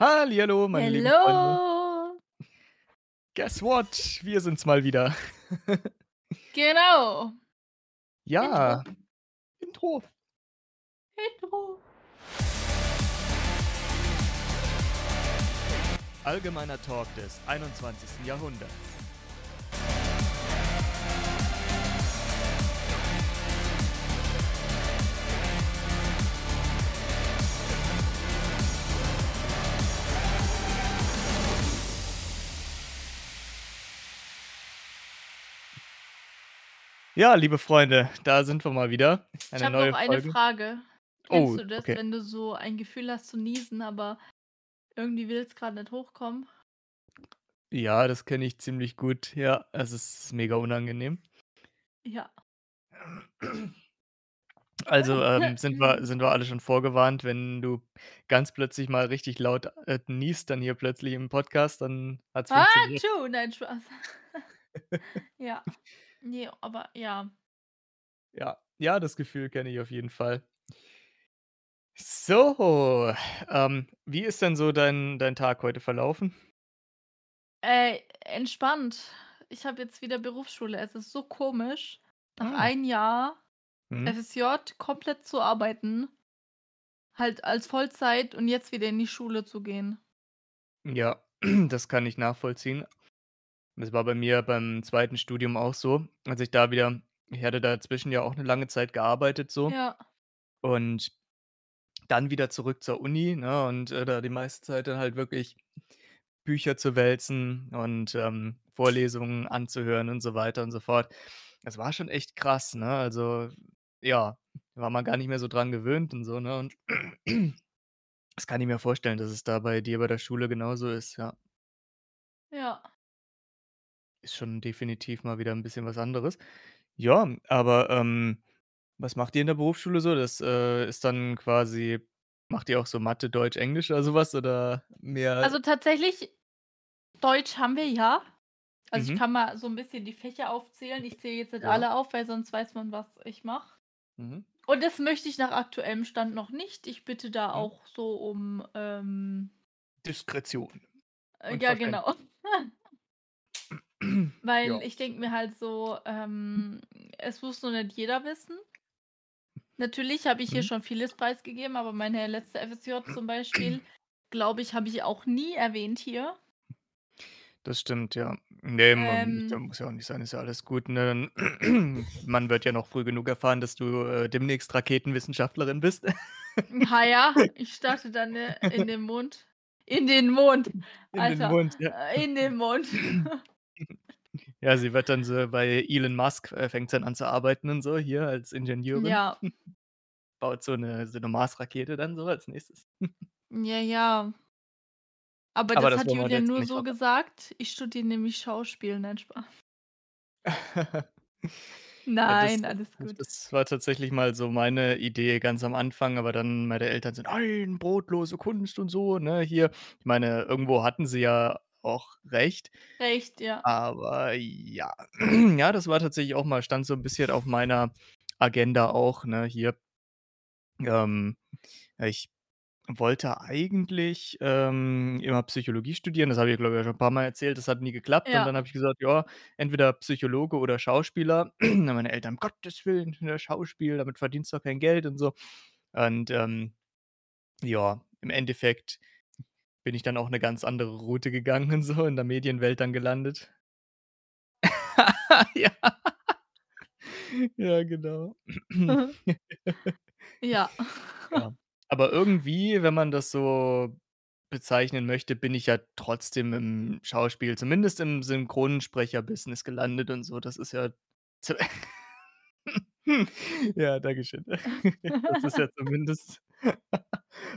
Hallihallo, meine lieben Freunde. Hello. Guess what? Wir sind's mal wieder. Genau. Ja, Intro. Intro. Allgemeiner Talk des 21. Jahrhunderts. Ja, liebe Freunde, da sind wir mal wieder. Ich Eine habe neue noch eine Folge. Frage. Oh, Kennst du das, okay. wenn du so ein Gefühl hast zu niesen, aber irgendwie will's grad nicht hochkommen? Ja, das kenne ich ziemlich gut. Ja, es ist mega unangenehm. Ja. Also, ähm, sind wir sind wir alle schon vorgewarnt, wenn du ganz plötzlich mal richtig laut, äh, niest dann hier plötzlich im Podcast, dann hat's funktioniert. Hatschu! Nein, Spaß. Ja. Ne, aber ja. Ja, ja, das Gefühl kenne ich auf jeden Fall. So, ähm, wie ist denn so dein dein Tag heute verlaufen? Äh, entspannt. Ich habe jetzt wieder Berufsschule. Es ist so komisch, nach Ah. 1 Jahr Mhm. FSJ komplett zu arbeiten halt als Vollzeit und jetzt wieder in die Schule zu gehen. Ja, das kann ich nachvollziehen. Das war bei mir beim 2. Studium auch so, als ich da wieder ich hatte dazwischen ja auch 'ne lange Zeit gearbeitet so Ja. und dann wieder zurück zur Uni, ne, und, äh, da die meiste Zeit dann halt wirklich Bücher zu wälzen und, ähm, Vorlesungen anzuhören und so weiter und so fort. Das war schon echt krass, ne? Also, ja, war man gar nicht mehr so dran gewöhnt und so, ne? Und das kann ich mir vorstellen, dass es da bei dir bei der Schule genauso ist. Ja. Ist schon definitiv mal wieder 'n bisschen was anderes. Ja, aber, ähm, was macht ihr in der Berufsschule so? Das, äh, ist dann quasi macht ihr auch so Mathe, Deutsch, Englisch oder so was oder mehr Also, tatsächlich Deutsch haben wir, ja. Also, ich Mhm. kann mal so 'n bisschen die Fächer aufzählen. Ich zähle jetzt nicht Ja. alle auf, weil sonst weiß man, was ich mache. Mhm. Und das möchte ich nach aktuellem Stand noch nicht. Ich bitte da Mhm. auch so um, ähm Diskretion Äh, und ja, Verständnis. genau. Weil Ja. ich denke mir halt so, ähm, es muss nur nicht jeder wissen. Natürlich habe ich hier Mhm. schon vieles preisgegeben, aber meine letzte FSJ zum Beispiel, glaube ich, habe ich auch nie erwähnt hier. Das stimmt, ja. Ne, man Ähm muss ja auch nicht sein, ist ja alles gut, ne? Man wird ja noch früh genug erfahren, dass du, äh, demnächst Raketenwissenschaftlerin bist. Ha ja, ich starte dann, äh, in den Mond in den Mond, In den Alter, Mond, ja. äh, in den Mond. Ja, sie wird dann so bei Elon Musk äh, fängt sie dann an zu arbeiten und so hier als Ingenieurin. Ja. Baut so 'ne so 'ne Mars-Rakete dann so als Nächstes. Ja, ja. Aber Aber das das hat jetzt nur so gesagt. Ich studiere nämlich Schauspiel. Nein, Spaß. Ja, das Nein, alles gut. das war tatsächlich mal so meine Idee ganz am Anfang, aber dann meine Eltern so: „Nein, brotlose Kunst und so“, ne, hier. Ich meine, irgendwo hatten sie ja auch recht. Recht, ja. Aber ja. Ja, das war tatsächlich auch mal stand so 'n bisschen auf meiner Agenda auch, ne, hier. Ähm, ich wollte eigentlich, ähm, immer Psychologie studieren. Das habe ich, glaube ich, ja schon 'n paarmal erzählt. Das hat nie geklappt und Ja. dann habe ich gesagt: „Ja, entweder Psychologe oder Schauspieler.“ Dann meine Eltern: „Um Gottes Willen, ne, Schauspiel, damit verdienst du doch kein Geld“ und so. Und, ähm, ja, im Endeffekt bin ich dann auch 'ne ganz andere Route gegangen und so, in der Medienwelt dann gelandet. Ja. Ja, genau. Ja. Ja. Aber irgendwie, wenn man das so bezeichnen möchte, bin ich ja trotzdem im Schauspiel, zumindest im Synchronsprecher-Business gelandet und so. Das ist ja Ja, danke schön. Das ist ja zumindest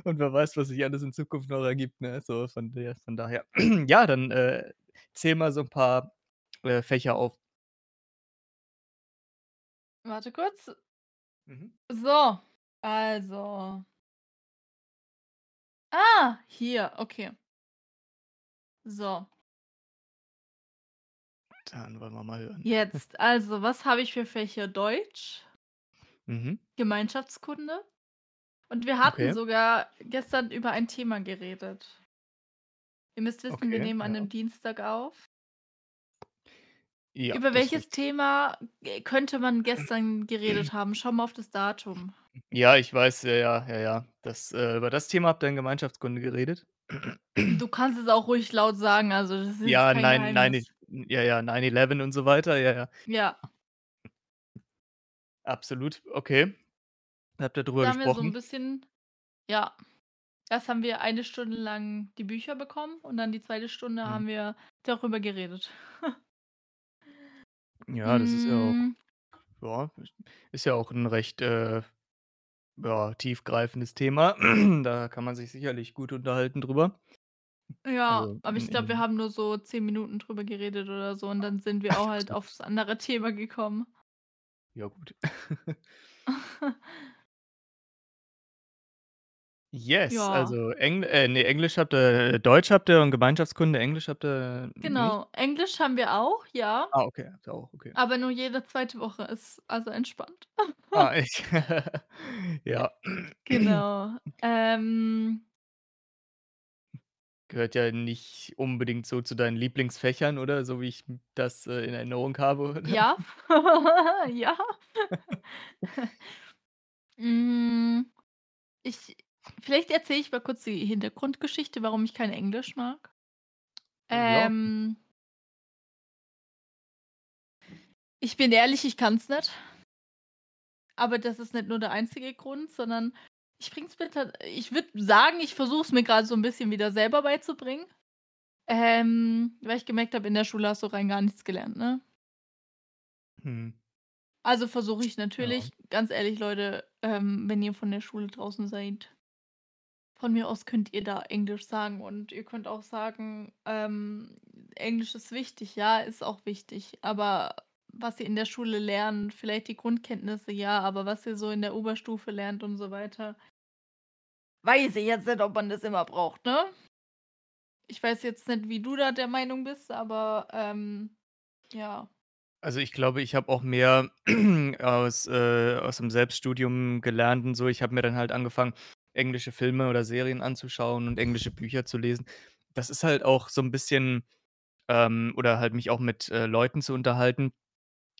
und wer weiß, was sich alles in Zukunft noch ergibt, ne? So von der von daher. Ja, dann, äh, zähl mal so 'n paar, äh, Fächer auf. Warte kurz. Mhm. So, also Ah, hier, okay. So. Dann wollen wir mal hören. Jetzt, also, was habe ich für Fächer? Deutsch Mhm. Gemeinschaftskunde und wir hatten Okay. sogar gestern über ein Thema geredet. Ihr müsst wissen, wir Okay, nehmen an 'nem ja. Dienstag auf. Ja, Über welches. Thema, äh, könnte man gestern geredet haben? Schau mal auf das Datum. Ja, ich weiß, ja, ja, ja, ja. Das äh, über das Thema habt ihr in Gemeinschaftskunde geredet? Du kannst es auch ruhig laut sagen, also, das ist Ja, nein nein i Geheimnis. ja, ja, 9/11 und so weiter, ja, ja. Ja. Absolut, okay. Habt ihr drüber Da haben wir so 'n gesprochen? bisschen ja. Erst haben wir eine Stunde lang die Bücher bekommen und dann die 2. Stunde Mhm. haben wir darüber geredet. Ja, das ist ja auch Hm. ja, ist ja auch 'n recht, äh, ja, tiefgreifendes Thema. Da kann man sich sicherlich gut unterhalten drüber. Ja, Also, aber in ich glaube, wir in haben nur so 10 Minuten drüber geredet oder so und dann sind wir auch halt aufs andere Thema gekommen. Ja gut. Yes, Ja. also, Engl äh, ne, Englisch habt ihr Deutsch habt ihr und Gemeinschaftskunde, Englisch habt ihr nicht? Genau, Englisch haben wir auch, ja. Ah, okay, habt ihr auch, okay. Aber nur jede 2. Woche, ist also entspannt. Ah, echt? Ja. Genau, ähm Gehört ja nicht unbedingt so zu deinen Lieblingsfächern, oder? So wie ich das, äh, in Erinnerung habe, oder? Ja, ja. Hm, ich vielleicht erzähle ich mal kurz die Hintergrundgeschichte, warum ich kein Englisch mag. Äh, ja. Ähm ich bin ehrlich, ich kann's nicht. Aber das ist nicht nur der einzige Grund, sondern ich bringe es mir ich würde sagen, ich versuche es mir grade so 'n bisschen wieder selber beizubringen. Ähm, weil ich gemerkt habe, in der Schule hast du rein gar nichts gelernt, ne? Mhm. Also, versuche ich Ja. natürlich ganz ehrlich, Leute, ähm, wenn ihr von der Schule draußen seid von mir aus könnt ihr da Englisch sagen und ihr könnt auch sagen, ähm, Englisch ist wichtig. Ja, ist auch wichtig, aber was ihr in der Schule lernt, vielleicht die Grundkenntnisse, ja, aber was ihr so in der Oberstufe lernt und so weiter weiß ich jetzt nicht, ob man das immer braucht, ne? Ich weiß jetzt nicht, wie du da der Meinung bist, aber, ähm, ja. Also, ich glaube, ich habe auch mehr aus äh, aus'm Selbststudium gelernt und so. Ich habe mir dann halt angefangen, englische Filme oder Serien anzuschauen und englische Bücher zu lesen. Das ist halt auch so 'n bisschen ähm, oder halt mich auch mit, äh, Leuten zu unterhalten.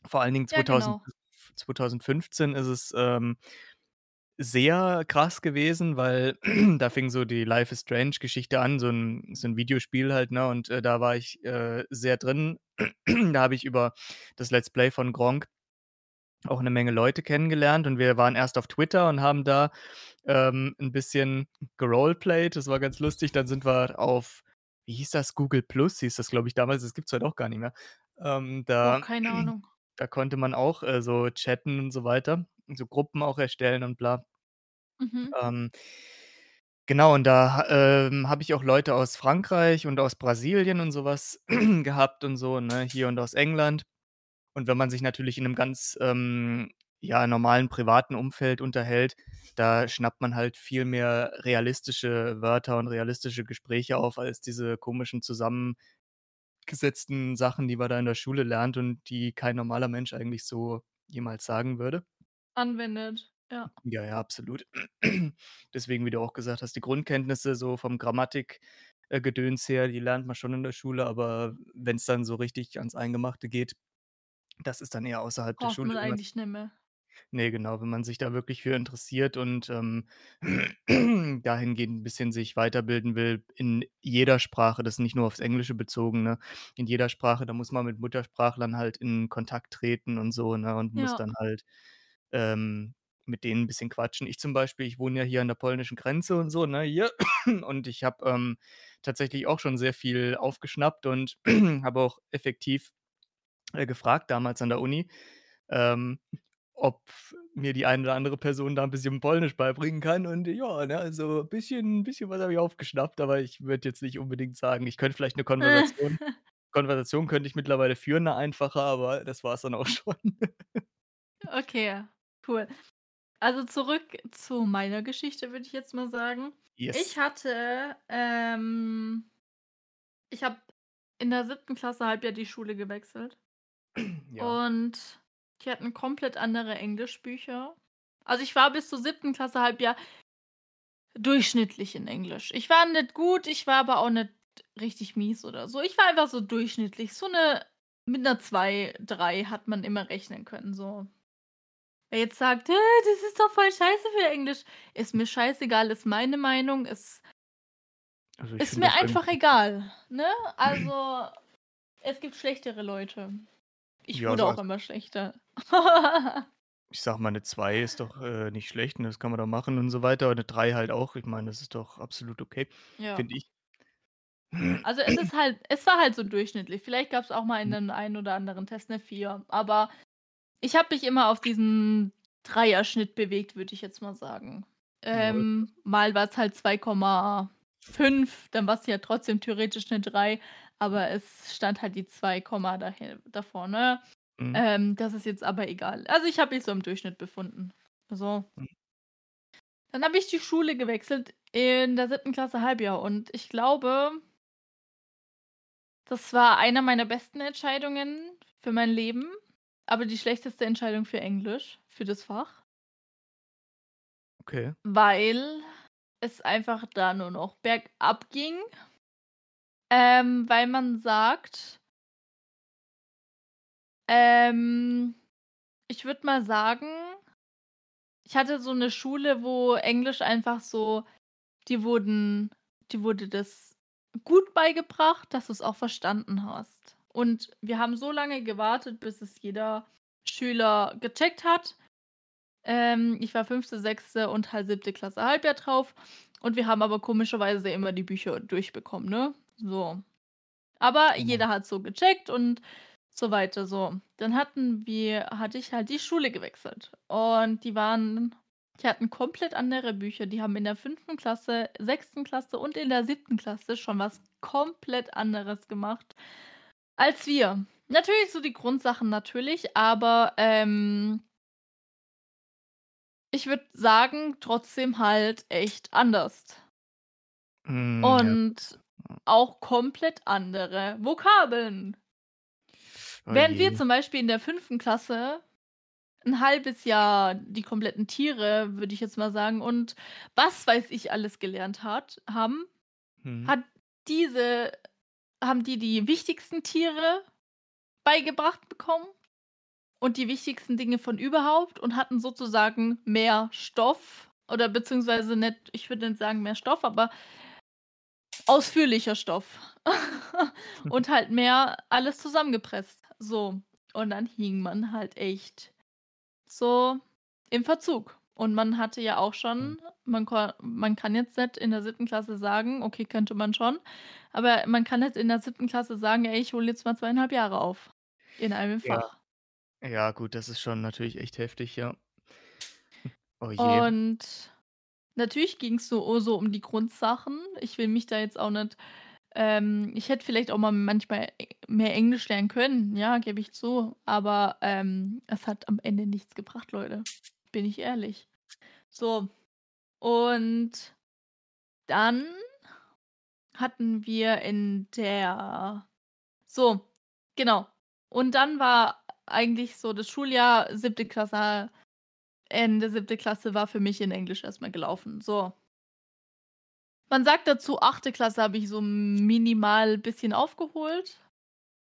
Vor allen Dingen Ja, genau. 2005 2015 ist es, ähm, sehr krass gewesen, weil da fing so die „Life is Strange“ Geschichte an, so 'n so 'n Videospiel halt, ne, und, äh, da war ich, äh, sehr drin. Da habe ich über das Let's Play von Gronkh auch 'ne Menge Leute kennengelernt und wir waren erst auf Twitter und haben da, ähm, 'n bisschen geroleplayed. Das war ganz lustig. Dann sind wir auf wie hieß das? Google+ hieß das, glaube ich, damals. Das gibt's heute auch gar nicht mehr. Ähm, da keine Ahnung. da konnte man auch, äh, so chatten und so weiter so Gruppen auch erstellen und bla. Mhm. Ähm genau, und da ähm, habe ich auch Leute aus Frankreich und aus Brasilien und so was gehabt und so, ne, hier und aus England. Und wenn man sich natürlich in 'nem ganz, ähm, ja, normalen privaten Umfeld unterhält, da schnappt man halt viel mehr realistische Wörter und realistische Gespräche auf als diese komischen zusammengesetzten Sachen, die man da in der Schule lernt und die kein normaler Mensch eigentlich so jemals sagen würde. Anwendet, ja. Ja, ja, absolut. Deswegen, wie du auch gesagt hast, die Grundkenntnisse so vom Grammatik äh, Gedöns her, die lernt man schon in der Schule, aber wenn's dann so richtig ans Eingemachte geht, das ist dann eher außerhalb der Braucht Schule, man wenn man eigentlich nicht mehr. Ne, genau, wenn man sich da wirklich für interessiert und, ähm, dahingehend 'n bisschen sich weiterbilden will in jeder Sprache, das ist nicht nur aufs Englische bezogen, ne? In jeder Sprache, da muss man mit Muttersprachlern halt in Kontakt treten und so, ne, und muss Ja. dann halt, ähm, mit denen 'n bisschen quatschen. Ich zum Beispiel, ich wohne ja hier an der polnischen Grenze und so, ne, hier und ich habe, ähm, tatsächlich auch schon sehr viel aufgeschnappt und habe auch effektiv, äh, gefragt damals an der Uni, ähm, ob mir die eine oder andere Person da 'n bisschen Polnisch beibringen kann und ja, ne, also, bisschen bisschen was habe ich aufgeschnappt, aber ich würde jetzt nicht unbedingt sagen ich könnte vielleicht 'ne Konversation Konversation könnte ich mittlerweile führen, 'ne einfache, aber das war's dann auch schon. Okay, cool. Also, zurück zu meiner Geschichte, würde ich jetzt mal sagen. Ich Yes. hatte, ähm ich habe in der 7. Klasse Halbjahr die Schule gewechselt Ja. und die hatten komplett andere Englischbücher. Also, ich war bis zur 7. Klasse Halbjahr durchschnittlich in Englisch. Ich war nicht gut, ich war aber auch nicht richtig mies oder so. Ich war einfach so durchschnittlich. So 'ne mit 'ner 2, 3 hat man immer rechnen können, so. Wer jetzt sagt: „Hä, das ist doch voll scheiße für Englisch.“ Ist mir scheißegal, ist meine Meinung, ist Also, ist mir einfach egal, ne? Also, es gibt schlechtere Leute. Ich Ja, wurde also auch immer schlechter. Ich sage mal, 'ne 2 ist doch, äh, nicht schlecht, und das kann man doch machen und so weiter, und 'ne 3 halt auch. Ich meine, das ist doch absolut okay, Ja. finde ich. Also, es ist halt es war halt so durchschnittlich. Vielleicht gab's auch mal in Mhm. 'nem einen oder anderen Test 'ne 4, aber ich habe mich immer auf diesen Dreierschnitt bewegt, würde ich jetzt mal sagen. Ähm, mal war's halt 2,5, dann war's ja trotzdem theoretisch 'ne 3, aber es stand halt die 2 dahi davor, ne? Mhm. Ähm, das ist jetzt aber egal. Also, ich habe mich so im Durchschnitt befunden. So. Mhm. Dann habe ich die Schule gewechselt in der 7. Klasse Halbjahr und ich glaube das war eine meiner besten Entscheidungen für mein Leben, aber die schlechteste Entscheidung für Englisch, für das Fach. Okay. Weil es einfach da nur noch bergab ging. Ähm, weil man sagt ähm, ich würde mal sagen ich hatte so 'ne Schule, wo Englisch einfach so dir wurden dir wurde das gut beigebracht, dass du's auch verstanden hast. Und wir haben so lange gewartet, bis es jeder Schüler gecheckt hat. Ähm, ich war 5., 6. und halt 7. Klasse Halbjahr drauf und wir haben aber komischerweise immer die Bücher durchbekommen, ne? So. Aber Genau. jeder hat's so gecheckt und so weiter, so. Dann hatten wir hatte ich halt die Schule gewechselt und die waren die hatten komplett andere Bücher. Die haben in der 5. Klasse, 6. Klasse und in der 7. Klasse schon was komplett anderes gemacht als wir. Natürlich so die Grundsachen natürlich, aber, ähm ich würde sagen, trotzdem halt echt anders. Hm, ja. Auch komplett andere Vokabeln. Oh Während wir zum Beispiel in der 5. Klasse 'n halbes Jahr die kompletten Tiere, würde ich jetzt mal sagen, und was weiß ich alles gelernt hat haben, Mhm. hat diese haben die die wichtigsten Tiere beigebracht bekommen und die wichtigsten Dinge von überhaupt und hatten sozusagen mehr Stoff oder beziehungsweise nicht ich würde nicht sagen mehr Stoff, aber ausführlicher Stoff und halt mehr alles zusammengepresst, so. Und dann hing man halt echt so im Verzug. Und man hatte ja auch schon man ko man kann jetzt nicht in der 7. Klasse sagen okay, könnte man schon, aber man kann nicht in der 7. Klasse sagen: „Ey, ich hole jetzt mal 2 1/2 Jahre auf in einem Ja. Fach.“ Ja gut, das ist schon natürlich echt heftig, ja. Oh je. Und natürlich ging's so oh, so um die Grundsachen. Ich will mich da jetzt auch nicht ähm, ich hätte vielleicht auch mal manchmal e mehr Englisch lernen können, ja, gebe ich zu, aber, ähm, es hat am Ende nichts gebracht, Leute, bin ich ehrlich. So, und dann hatten wir in der so, genau. Und dann war eigentlich so das Schuljahr 7. Klasse Ende 7. Klasse war für mich in Englisch erst mal gelaufen, so. Man sagt dazu, 8. Klasse habe ich so minimal bisschen aufgeholt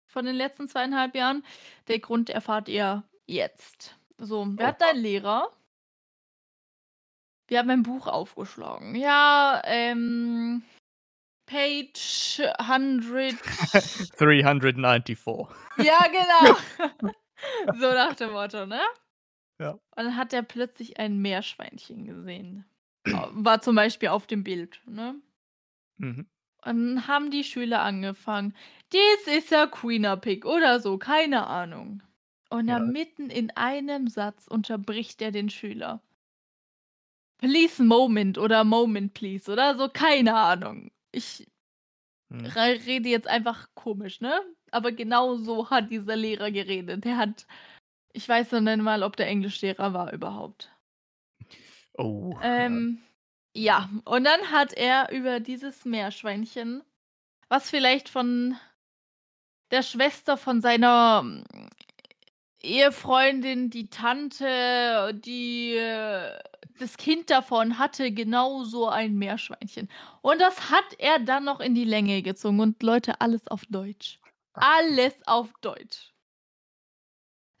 von den letzten 2 1/2 Jahren. Der Grund erfahrt ihr jetzt. So, wir hatten Oha. einen Lehrer wir haben ein Buch aufgeschlagen. Ja, ähm, Page 100 394. Ja, genau. So nach dem Motto, ne? Ja. Und dann hat er plötzlich ein Meerschweinchen gesehen. A war zum Beispiel auf dem Bild, ne? Mhm. Und dann haben die Schüler angefangen: „This is a Guinea Pig“ oder so, keine Ahnung. Und Ja. dann mitten in einem Satz unterbricht er den Schüler. „Please moment“ oder „Moment please“ oder so, keine Ahnung. Ich rei rede jetzt einfach komisch, ne? Aber genau so hat dieser Lehrer geredet. Der hat ich weiß noch nicht mal, ob der Englischlehrer war überhaupt. Oh, ja. Ähm, ja, und dann hat er über dieses Meerschweinchen, was vielleicht von der Schwester von seiner Ehefreundin, die Tante, die das Kind davon hatte genau so ein Meerschweinchen. Und das hat er dann noch in die Länge gezogen und Leute, alles auf Deutsch. Alles auf Deutsch.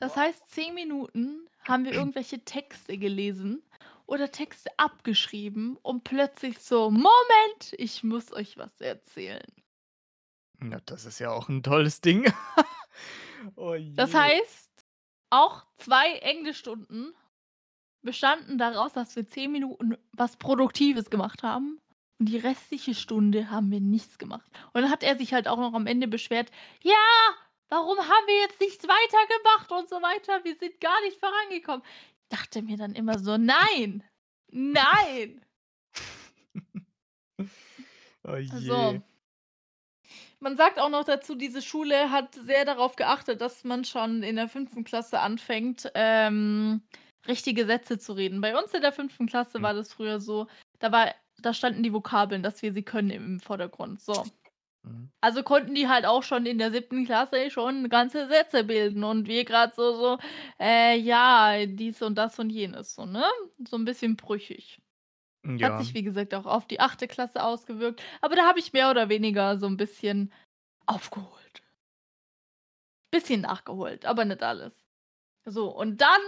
Das heißt, 10 Minuten haben wir irgendwelche Texte gelesen oder Texte abgeschrieben und plötzlich so: „Moment, ich muss euch was erzählen.“ Ja, das ist ja auch 'n tolles Ding. Oh Das heißt, auch 2 Englischstunden bestanden daraus, dass wir 10 Minuten was Produktives gemacht haben und die restliche Stunde haben wir nichts gemacht. Und dann hat er sich halt auch noch am Ende beschwert: „Ja, warum haben wir jetzt nichts weitergemacht und so weiter? Wir sind gar nicht vorangekommen.“ Ich dachte mir dann immer so: „Nein, nein!“ Oh So. je. Man sagt auch noch dazu, diese Schule hat sehr darauf geachtet, dass man schon in der 5. Klasse anfängt, ähm, richtige Sätze zu reden. Bei uns in der 5. Klasse Hm. war das früher so, da war da standen die Vokabeln, dass wir sie können im Vordergrund, so. Mhm. Also konnten die halt auch schon in der 7. Klasse schon ganze Sätze bilden und wir grad so so, äh, ja, dies und das und jenes so, ne? So 'n bisschen brüchig. Hat Ja. sich, wie gesagt, auch auf die 8. Klasse ausgewirkt, aber da habe ich mehr oder weniger so 'n bisschen aufgeholt. Bisschen nachgeholt, aber nicht alles. So, und dann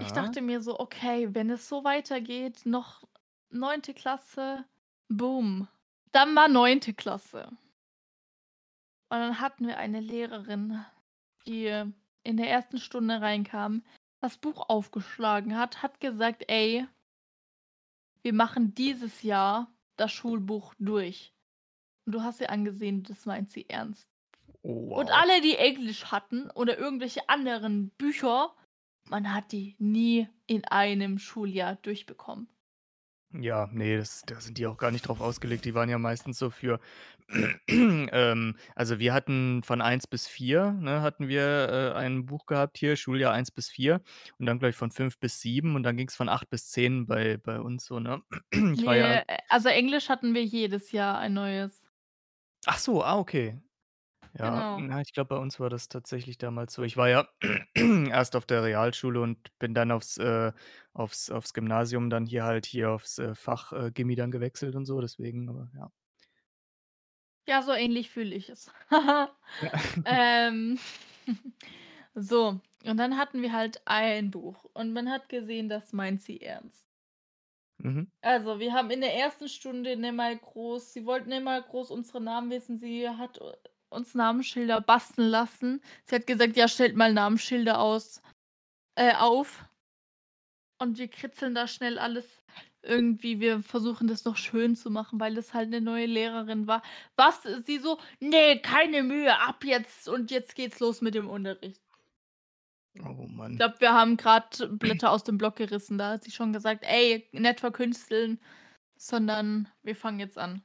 ich Ja. dachte mir so: „Okay, wenn es so weitergeht, noch 9. Klasse, boom.“ Dann war 9. Klasse. Und dann hatten wir eine Lehrerin, die in der 1. Stunde reinkam, das Buch aufgeschlagen hat, hat gesagt: „Ey“ „wir machen dieses Jahr das Schulbuch durch.“ Und du hast ihr angesehen, das meint sie ernst. Oh, Und wow. alle, die Englisch hatten oder irgendwelche anderen Bücher, man hat die nie in einem Schuljahr durchbekommen. Ja, ne, das da sind die auch gar nicht drauf ausgelegt. Die waren ja meistens so für ähm, also wir hatten von 1 bis 4, ne, hatten wir, äh, ein Buch gehabt hier, Schuljahr 1 bis 4 und dann gleich von 5 bis 7 und dann ging's von 8 bis 10 bei bei uns so, ne? Ich war ja äh, also Englisch hatten wir jedes Jahr ein neues. Ach so, ah, okay. Ja, Genau. na, ich glaube, bei uns war das tatsächlich damals so. Ich war ja erst auf der Realschule und bin dann aufs äh, aufs aufs Gymnasium, dann hier halt hier aufs, äh, Fach, äh, Gymi dann gewechselt und so, deswegen, aber ja. Ja, so ähnlich fühle ich es. Ja. Ähm, so, und dann hatten wir halt ein Buch und man hat gesehen, das meint sie ernst. Mhm. Also, wir haben in der 1. Stunde nicht mal groß sie wollten mal groß unsere Namen wissen. Sie hat u uns Namensschilder basteln lassen. Sie hat gesagt: „Ja, stellt mal Namensschilder aus äh, auf.“ Und wir kritzeln da schnell alles irgendwie wir versuchen das noch schön zu machen, weil das halt 'ne neue Lehrerin war. Was sie so: „Ne, keine Mühe, ab jetzt und jetzt geht's los mit dem Unterricht.“ Oh Ich Mann. glaube, wir haben grad Blätter aus dem Block gerissen. Da hat sie schon gesagt: „Ey, nicht verkünsteln, sondern wir fangen jetzt an.“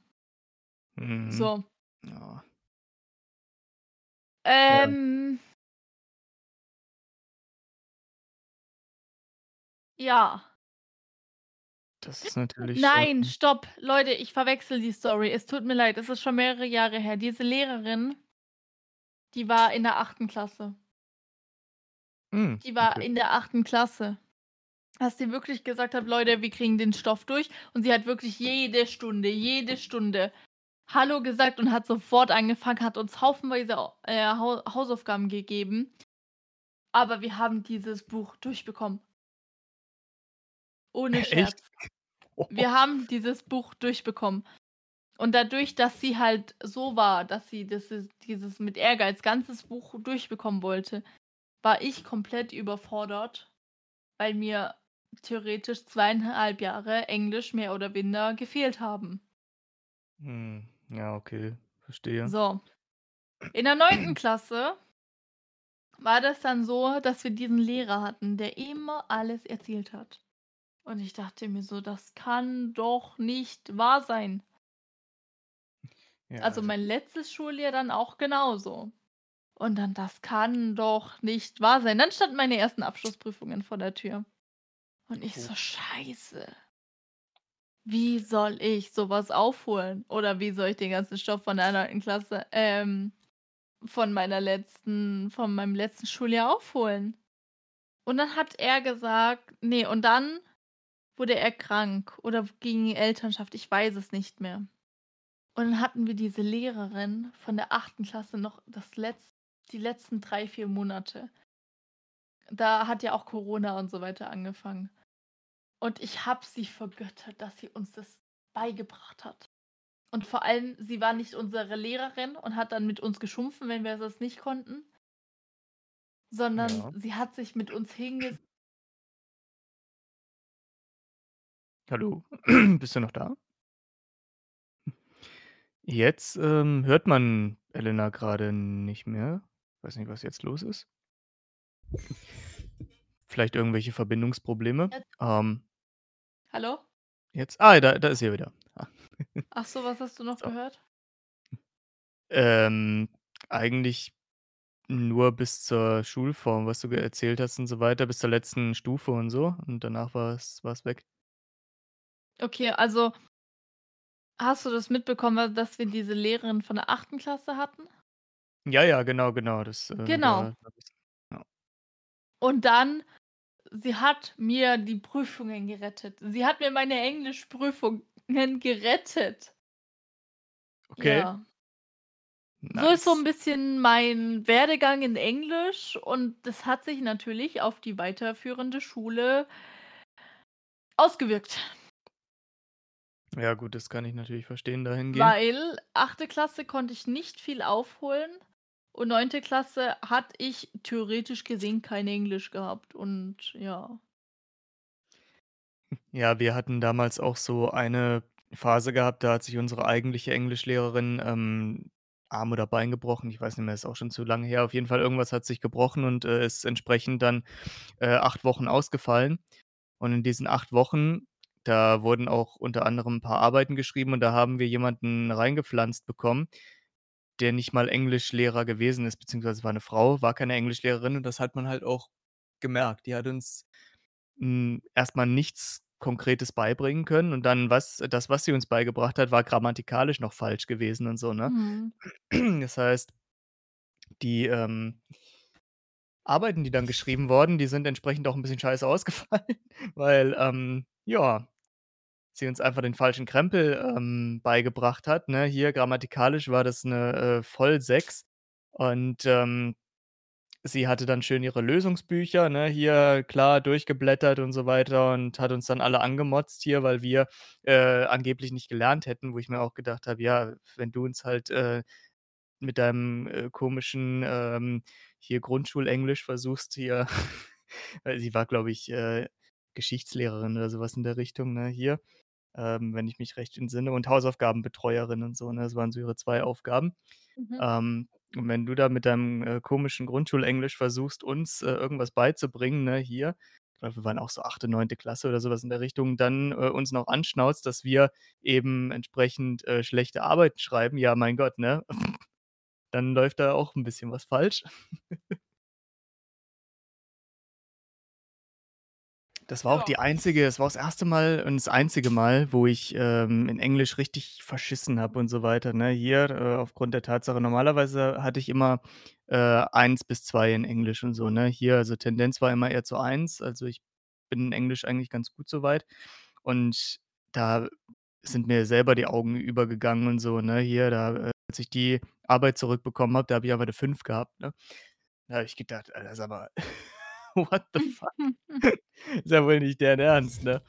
Mhm. So. Ja. Ja. Ähm Ja. Das ist natürlich Nein, stopp, Leute, ich verwechsle die Story. Es tut mir leid, es ist schon mehrere Jahre her. Diese Lehrerin die war in der 8. Klasse. Hm, Die war okay. in der 8. Klasse. Dass sie wirklich gesagt hat: „Leute, wir kriegen den Stoff durch.“ Und sie hat wirklich jede Stunde jede Stunde „Hallo“ gesagt und hat sofort angefangen, hat uns haufenweise Au äh, Hau Hausaufgaben gegeben. Aber wir haben dieses Buch durchbekommen. Ohne? Scherz. Wir haben dieses Buch durchbekommen. Und dadurch, dass sie halt so war, dass sie das is dieses mit Ehrgeiz ganzes Buch durchbekommen wollte, war ich komplett überfordert, weil mir theoretisch 2 1/2 Jahre Englisch mehr oder minder gefehlt haben. Hm, ja, okay, verstehe. So. In der 9. Klasse war das dann so, dass wir diesen Lehrer hatten, der immer alles erzählt hat. Und ich dachte mir so: „Das kann doch nicht wahr sein.“ Ja, Also, also mein letztes Schuljahr dann auch genauso. Und dann: „Das kann doch nicht wahr sein.“ Dann standen meine ersten Abschlussprüfungen vor der Tür. Und ich Oh. so: „Scheiße.“ Wie soll ich so was aufholen? Oder wie soll ich den ganzen Stoff von der 9. Klasse, ähm, von meiner letzten von meinem letzten Schuljahr aufholen? Und dann hat er gesagt ne, und dann wurde er krank oder ging in Elternschaft, ich weiß es nicht mehr. Und dann hatten wir diese Lehrerin von der 8. Klasse noch das letz die letzten 3, 4 Monate. Da hat ja auch Corona und so weiter angefangen. Und ich habe sie vergöttert, dass sie uns das beigebracht hat. Und vor allem, sie war nicht unsere Lehrerin und hat dann mit uns geschumpfen, wenn wir das nicht konnten sondern Ja. sie hat sich mit uns hinges Hallo, bist du noch da? Jetzt, ähm, hört man Elena grade nicht mehr. Weiß nicht, was jetzt los ist. Vielleicht irgendwelche Verbindungsprobleme. Ähm Hallo? Jetzt ah, da da ist sie ja wieder. Ah. Ach so, was hast du noch So. gehört? Ähm, eigentlich nur bis zur Schulform, was du ge erzählt hast und so weiter, bis zur letzten Stufe und so und danach war's war's weg. Okay, also hast du das mitbekommen, dass wir diese Lehrerin von der 8. Klasse hatten? Ja, ja, genau, genau, das, äh, Genau. habe ich's ja. Und dann sie hat mir die Prüfungen gerettet. Sie hat mir meine Englischprüfungen gerettet. Okay. Ja. So ist so 'n Nice. bisschen mein Werdegang in Englisch und das hat sich natürlich auf die weiterführende Schule ausgewirkt. Ja gut, das kann ich natürlich verstehen dahingehend. Weil 8. Klasse konnte ich nicht viel aufholen und 9. Klasse hatte ich theoretisch gesehen kein Englisch gehabt und ja. Ja, wir hatten damals auch so eine Phase gehabt, da hat sich unsere eigentliche Englischlehrerin, ähm, Arm oder Bein gebrochen. Ich weiß nicht mehr, ist auch schon zu lange her. Auf jeden Fall irgendwas hat sich gebrochen und, äh, ist entsprechend dann, äh, 8 Wochen ausgefallen. Und in diesen 8 Wochen, da wurden auch unter anderem 'n paar Arbeiten geschrieben und da haben wir jemanden reingepflanzt bekommen, der nicht mal Englischlehrer gewesen ist, beziehungsweise war 'ne Frau, war keine Englischlehrerin und das hat man halt auch gemerkt. Die hat uns, hm, erst mal nichts Konkretes beibringen können und dann was das, was sie uns beigebracht hat, war grammatikalisch noch falsch gewesen und so, ne? Mhm. Das heißt die, ähm Arbeiten, die dann geschrieben wurden, die sind entsprechend auch 'n bisschen scheiße ausgefallen, weil, ähm, ja, sie uns einfach den falschen Krempel, ähm, beigebracht hat, ne? Hier grammatikalisch war das 'ne, äh, Voll-6 und, ähm, sie hatte dann schön ihre Lösungsbücher, ne, hier klar durchgeblättert und so weiter und hat uns dann alle angemotzt hier, weil wir, äh, angeblich nicht gelernt hätten, wo ich mir auch gedacht habe: „Ja, wenn du uns halt, äh, mit deinem, äh, komischen, ähm, hier Grundschulenglisch versuchst hier“ weil sie war, glaube ich, äh, Geschichtslehrerin oder so was in der Richtung, ne, hier, ähm, wenn ich mich recht entsinne und Hausaufgabenbetreuerin und so, ne? Das waren so ihre 2 Aufgaben. Mhm. Ähm, und wenn du da mit deinem, äh, komischen Grundschulenglisch versuchst, uns, äh, irgendwas beizubringen, ne, hier ich glaube, wir waren auch so 8., 9. Klasse oder so was in der Richtung, dann, äh, uns noch anschnauzt, dass wir eben entsprechend, äh, schlechte Arbeiten schreiben, ja, mein Gott, ne? Dann läuft da auch 'n bisschen was falsch. Das war auch Ja. die einzige das war auch das 1. Mal und das einzige Mal, wo ich, ähm, in Englisch richtig verschissen habe und so weiter, ne? Hier, äh, aufgrund der Tatsache normalerweise hatte ich immer, äh, 1 bis 2 in Englisch und so, ne? Hier also Tendenz war immer eher zu 1. Also, ich bin in Englisch eigentlich ganz gut so weit und da sind mir selber die Augen übergegangen und so, ne? Hier, da äh, als ich die Arbeit zurückbekommen habe, da habe ich einfach 'ne 5 gehabt, ne? Da habe ich gedacht: „Alter, sag mal, what the fuck? Ist ja wohl nicht deren Ernst“, ne?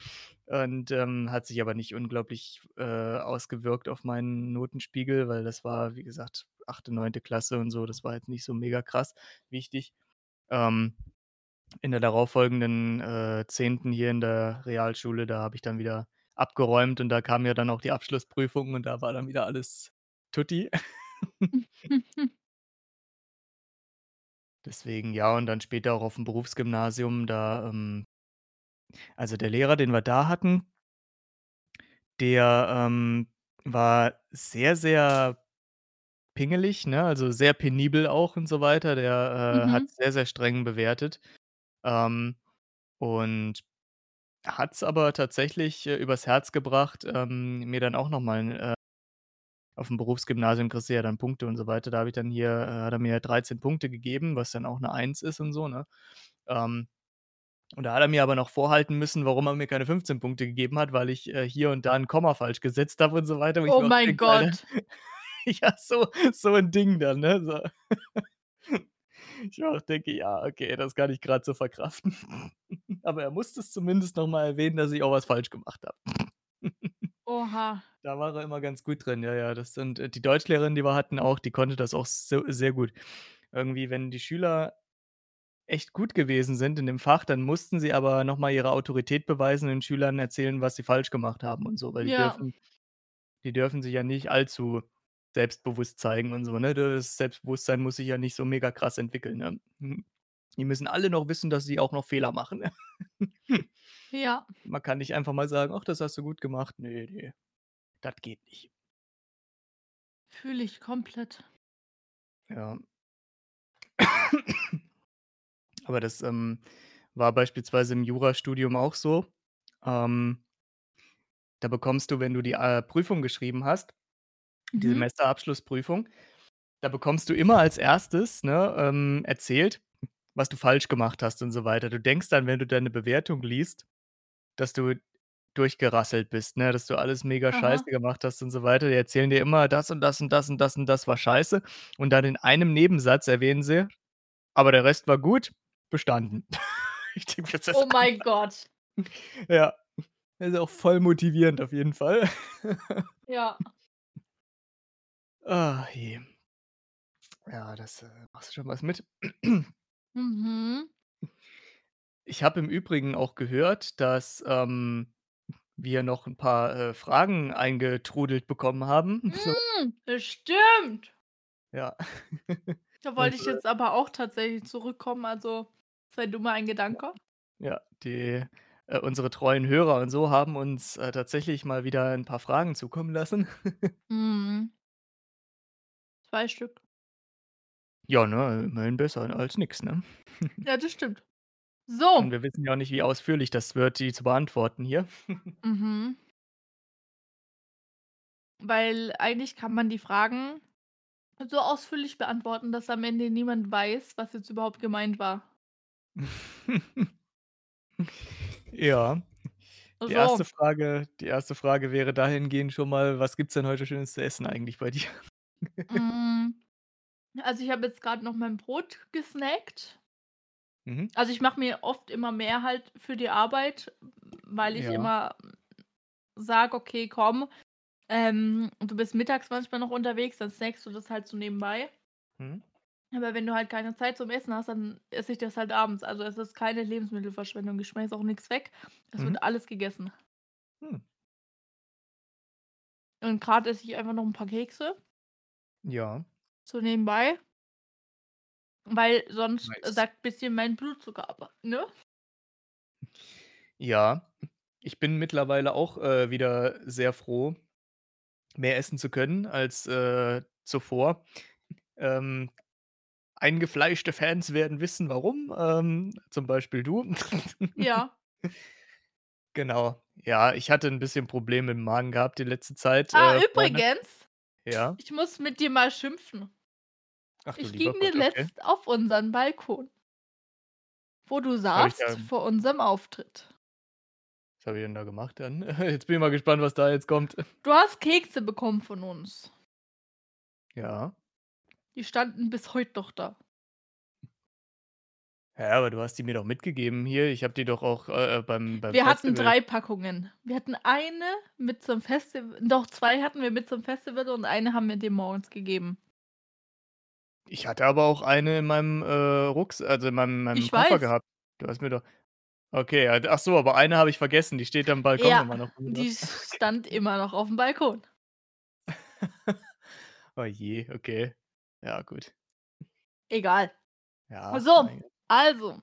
Und, ähm, hat sich aber nicht unglaublich, äh, ausgewirkt auf meinen Notenspiegel, weil das war, wie gesagt, 8., 9. Klasse und so, das war jetzt nicht so mega krass wichtig. Ähm, in der darauffolgenden, äh, 10. hier in der Realschule, da habe ich dann wieder abgeräumt und da kamen ja dann auch die Abschlussprüfungen und da war dann wieder alles tutti. Deswegen, ja, und dann später auch auf'm Berufsgymnasium, da, ähm also, der Lehrer, den wir da hatten der, ähm, war sehr, sehr pingelig, ne, also, sehr penibel auch und so weiter. Der, äh, hat Mhm. sehr, sehr streng bewertet, ähm, und hat's aber tatsächlich, äh, übers Herz gebracht, ähm, mir dann auch noch äh auf'm Berufsgymnasium kriegst du ja dann Punkte und so weiter. Da habe ich dann hier äh, hat er mir 13 Punkte gegeben, was dann auch 'ne 1 ist und so, ne? Ähm Und da hat er mir aber noch vorhalten müssen, warum er mir keine 15 Punkte gegeben hat, weil ich, äh, hier und da 'n Komma falsch gesetzt habe und so weiter, ich Oh mein denke: Gott. ja, so so 'n Ding dann, ne, so. Ich auch denke: „Ja, okay, das kann ich grad so verkraften.“ Aber er musste es zumindest noch mal erwähnen, dass ich auch was falsch gemacht habe. Oha. Da war er immer ganz gut drin, ja, ja. Das sind äh, die Deutschlehrerin, die wir hatten auch, die konnte das auch so sehr gut. Irgendwie, wenn die Schüler echt gut gewesen sind in dem Fach, dann mussten sie aber noch mal ihre Autorität beweisen, den Schülern erzählen, was sie falsch gemacht haben und so, weil die Ja. dürfen die dürfen sich ja nicht allzu selbstbewusst zeigen und so, ne? Das Selbstbewusstsein muss sich ja nicht so mega krass entwickeln, ne? Mhm. Die müssen alle noch wissen, dass sie auch noch Fehler machen. Ja. Man kann nicht einfach mal sagen: „Ach, das hast du gut gemacht.“ Ne, ne, das geht nicht. Fühle ich komplett. Ja. Aber das, ähm, war beispielsweise im Jurastudium auch so. Ähm da bekommst du, wenn du die, äh, Prüfung geschrieben hast, die Mhm. Semesterabschlussprüfung, da bekommst du immer als 1., ne, ähm, erzählt, was du falsch gemacht hast und so weiter. Du denkst dann, wenn du deine Bewertung liest, dass du durchgerasselt bist, ne, dass du alles mega scheiße Aha. gemacht hast und so weiter. Die erzählen dir immer, das und das und das und das und das war scheiße und dann in einem Nebensatz erwähnen sie: „Aber der Rest war gut, bestanden.“ Ich denke „Das Oh mein Gott. Ja, ist auch voll motivierend auf jeden Fall. Ja. Ah, je. Ja, das, äh machst du schon was mit. Mhm. Ich habe im Übrigen auch gehört, dass, ähm, wir noch 'n paar, äh, Fragen eingetrudelt bekommen haben, so. Hm, bestimmt. Ja. Da wollte Und, ich äh jetzt aber auch tatsächlich zurückkommen, also, sei du mal ein. Gedanke. Ja, die äh, unsere treuen Hörer und so haben uns, äh, tatsächlich mal wieder 'n paar Fragen zukommen lassen. Mhm. 2 Stück. Ja, ne, immerhin besser als nix, ne? Ja, das stimmt. Und So. wir wissen ja auch nicht, wie ausführlich das wird, die zu beantworten hier. Mhm. Weil eigentlich kann man die Fragen so ausführlich beantworten, dass am Ende niemand weiß, was jetzt überhaupt gemeint war. Ja. Die 1. So. Frage die 1. Frage wäre dahingehend schon mal: „Was gibt's denn heute Schönes zu essen eigentlich bei dir?“ Hm, also, ich habe jetzt grad noch mein Brot gesnackt. Mhm. Also, ich mache mir oft immer mehr halt für die Arbeit, weil ich Ja. immer sage: „Okay, komm, ähm, du bist mittags manchmal noch unterwegs, dann snackst du das halt so nebenbei.“ Mhm. Aber wenn du halt keine Zeit zum Essen hast, dann esse ich das halt abends. Also, es ist keine Lebensmittelverschwendung. Ich schmeiße auch nix weg. Es Mhm. wird alles gegessen. Hm. Und grad esse ich einfach noch 'n paar Kekse. Ja. So nebenbei. Weil sonst Nice. sackt bisschen mein Blutzucker ab, ne? Ja, ich bin mittlerweile auch, äh, wieder sehr froh, mehr essen zu können als, äh, zuvor. Ähm, eingefleischte Fans werden wissen, warum, ähm, zum Beispiel du. Ja. Genau. Ja, ich hatte 'n bisschen Probleme im Magen gehabt die letzte Zeit, Ah, äh, vorne. übrigens, Ja? ich muss mit dir mal schimpfen. Ach Ich ging okay. letzt auf unseren Balkon wo du saßt da vor unserem Auftritt. was habe ich denn da gemacht dann? Jetzt bin ich mal gespannt, was da jetzt kommt. Du hast Kekse bekommen von uns. Ja. Die standen bis heut noch da. Hä, aber du hast die mir doch mitgegeben hier. Ich habe die doch auch, äh, äh, beim beim Wir hatten Festival 3 Packungen. Wir hatten eine mit zum Festiv doch 2 hatten wir mit zum Festival und eine haben wir dir morgens gegeben. Ich hatte aber auch eine in meinem, äh, Rucks also, in meinem meinem Ich Koffer weiß. gehabt. Du hast mir doch okay, ja, ach so, aber eine habe ich vergessen, die steht am Balkon Ja, immer noch, oder die stand immer noch aufm Balkon. Oh je, okay. Ja, gut. Egal. Ja, So, mein Gott. Also,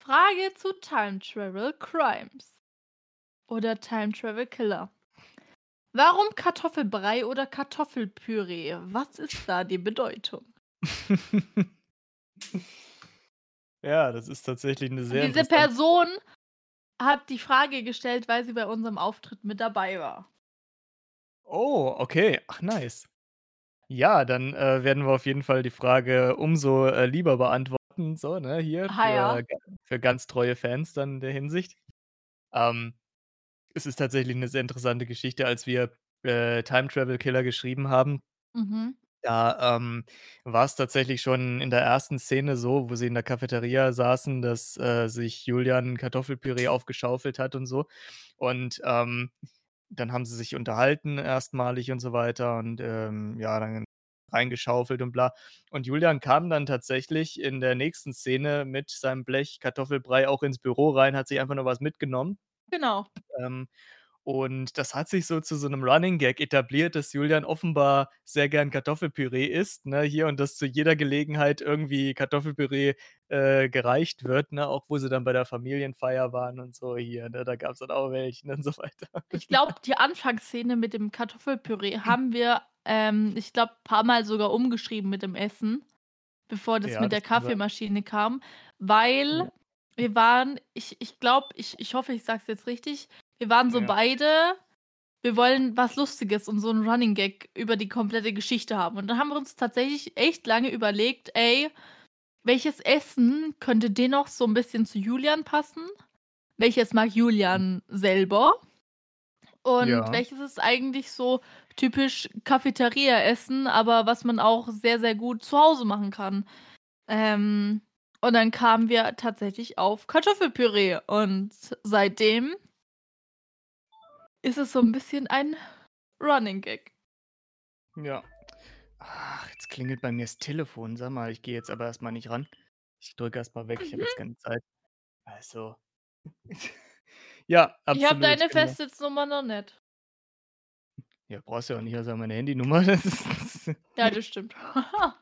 Frage zu Time Travel Crimes oder Time Travel Killer. Warum Kartoffelbrei oder Kartoffelpüree? Was ist da die Bedeutung? Ja, das ist tatsächlich 'ne sehr Diese. Person hat die Frage gestellt, weil sie bei unserem Auftritt mit dabei war. Oh, okay. Ach, nice. Ja, dann, äh, werden wir auf jeden Fall die Frage umso, äh, lieber beantworten. Karten so, ne, hier Ah, für ja. für ganz treue Fans dann in der Hinsicht. Ähm, es ist tatsächlich 'ne sehr interessante Geschichte, als wir, äh, Time Travel Killer geschrieben haben Mhm. da, ähm, war's tatsächlich schon in der 1. Szene so, wo sie in der Cafeteria saßen, dass, äh, sich Julian Kartoffelpüree aufgeschaufelt hat und so. Und, ähm, dann haben sie sich unterhalten erstmalig und so weiter und, ähm, ja, dann reingeschaufelt und bla. Und Julian kam dann tatsächlich in der nächsten Szene mit seinem Blech Kartoffelbrei auch ins Büro rein, hat sich einfach nur was mitgenommen. Genau. Ähm, und das hat sich so zu so 'nem Running Gag etabliert, dass Julian offenbar sehr gern Kartoffelpüree isst, ne, hier und dass zu jeder Gelegenheit irgendwie Kartoffelpüree, äh, gereicht wird, ne, auch wo sie dann bei der Familienfeier waren und so hier, ne? Da gab's dann auch welchen und so weiter. Ich glaube, die Anfangsszene mit dem Kartoffelpüree haben wir, ähm, ich glaube, paarmal sogar umgeschrieben mit dem Essen, bevor das Ja, mit das der kann sein. Kaffeemaschine kam, weil Ja. wir waren ich ich glaube, ich ich hoffe, ich sage es jetzt richtig. Wir waren so Ja. beide wir wollen was Lustiges und so 'n Running Gag über die komplette Geschichte haben. Und dann haben wir uns tatsächlich echt lange überlegt: „Ey, welches Essen könnte dennoch so 'n bisschen zu Julian passen? Welches mag. Julian selber? Und Ja. welches ist eigentlich so typisch Cafeteria-Essen, aber was man auch sehr, sehr gut zu Hause machen kann?“ Ähm, und dann kamen wir tatsächlich auf Kartoffelpüree und seitdem ist es so 'n bisschen ein Running Gag. Ja. Ach, jetzt klingelt bei mir das Telefon. Sag mal, ich gehe jetzt aber erst mal nicht ran. Ich drücke erst mal weg, ich habe jetzt Mhm. keine Zeit. Also ja, Ich habe absolut, deine genau. Festnetznummer noch nicht. Ja, brauchst du ja auch nicht, ja meine Handynummer. Das ist Ja, das stimmt.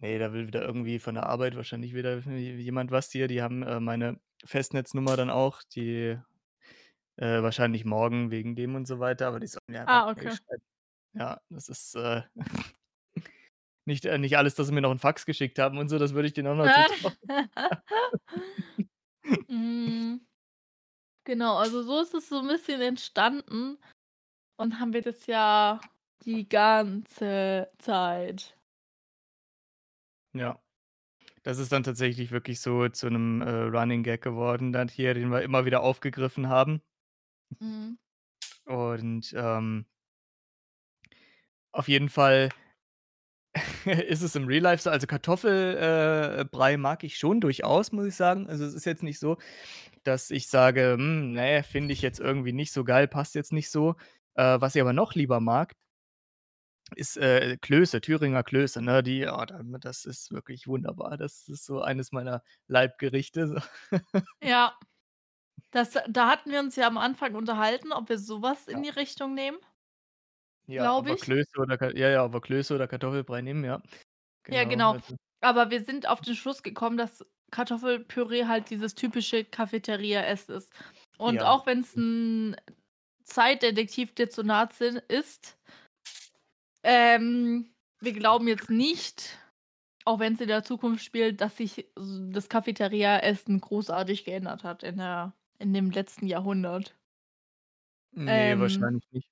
Ne, da will wieder irgendwie von der Arbeit wahrscheinlich wieder jemand was hier. Die haben, äh, meine Festnetznummer dann auch, die äh, wahrscheinlich morgen wegen dem und so weiter, aber die sollen 'ne Ah, okay. Ja, das ist, äh nicht äh, nicht alles, dass sie mir noch 'n Fax geschickt haben und so, das würde ich denen auch noch zutrauen. Hm. Genau, also so ist es so 'n bisschen entstanden und haben wir das ja die ganze Zeit. Ja. Das ist dann tatsächlich wirklich so zu 'nem, äh, Running Gag geworden dann hier, den wir immer wieder aufgegriffen haben. Mhm. Und, ähm auf jeden Fall ist es im Real Life so also Kartoffel äh, mag ich schon durchaus, muss ich sagen. Also, es ist jetzt nicht so, dass ich sage: „Hm, ne, finde ich jetzt irgendwie nicht so geil, passt jetzt nicht so.“ Äh, was ich aber noch lieber mag ist, äh, Klöße, Thüringer Klöße, ne? Die oh, da das ist wirklich wunderbar. Das ist so eines meiner Leibgerichte. Ja. Das da hatten wir uns ja am Anfang unterhalten, ob wir so was in Ja. die Richtung nehmen Ja, glaube ich. Klöße oder ja, ja, wir Klöße oder Kartoffelbrei nehmen, ja. Ja, Genau, genau. also Aber wir sind auf den Schluss gekommen, dass Kartoffelpüree halt dieses typische Cafeteria-Essen ist. Und Ja. auch wenn's 'n Zeitdetektiv-Dezernat sind ist ähm, wir glauben jetzt nicht, auch wenn's in der Zukunft spielt, dass sich das Cafeteria-Essen großartig geändert hat in der in dem letzten Jahrhundert. Ne, Ähm wahrscheinlich nicht.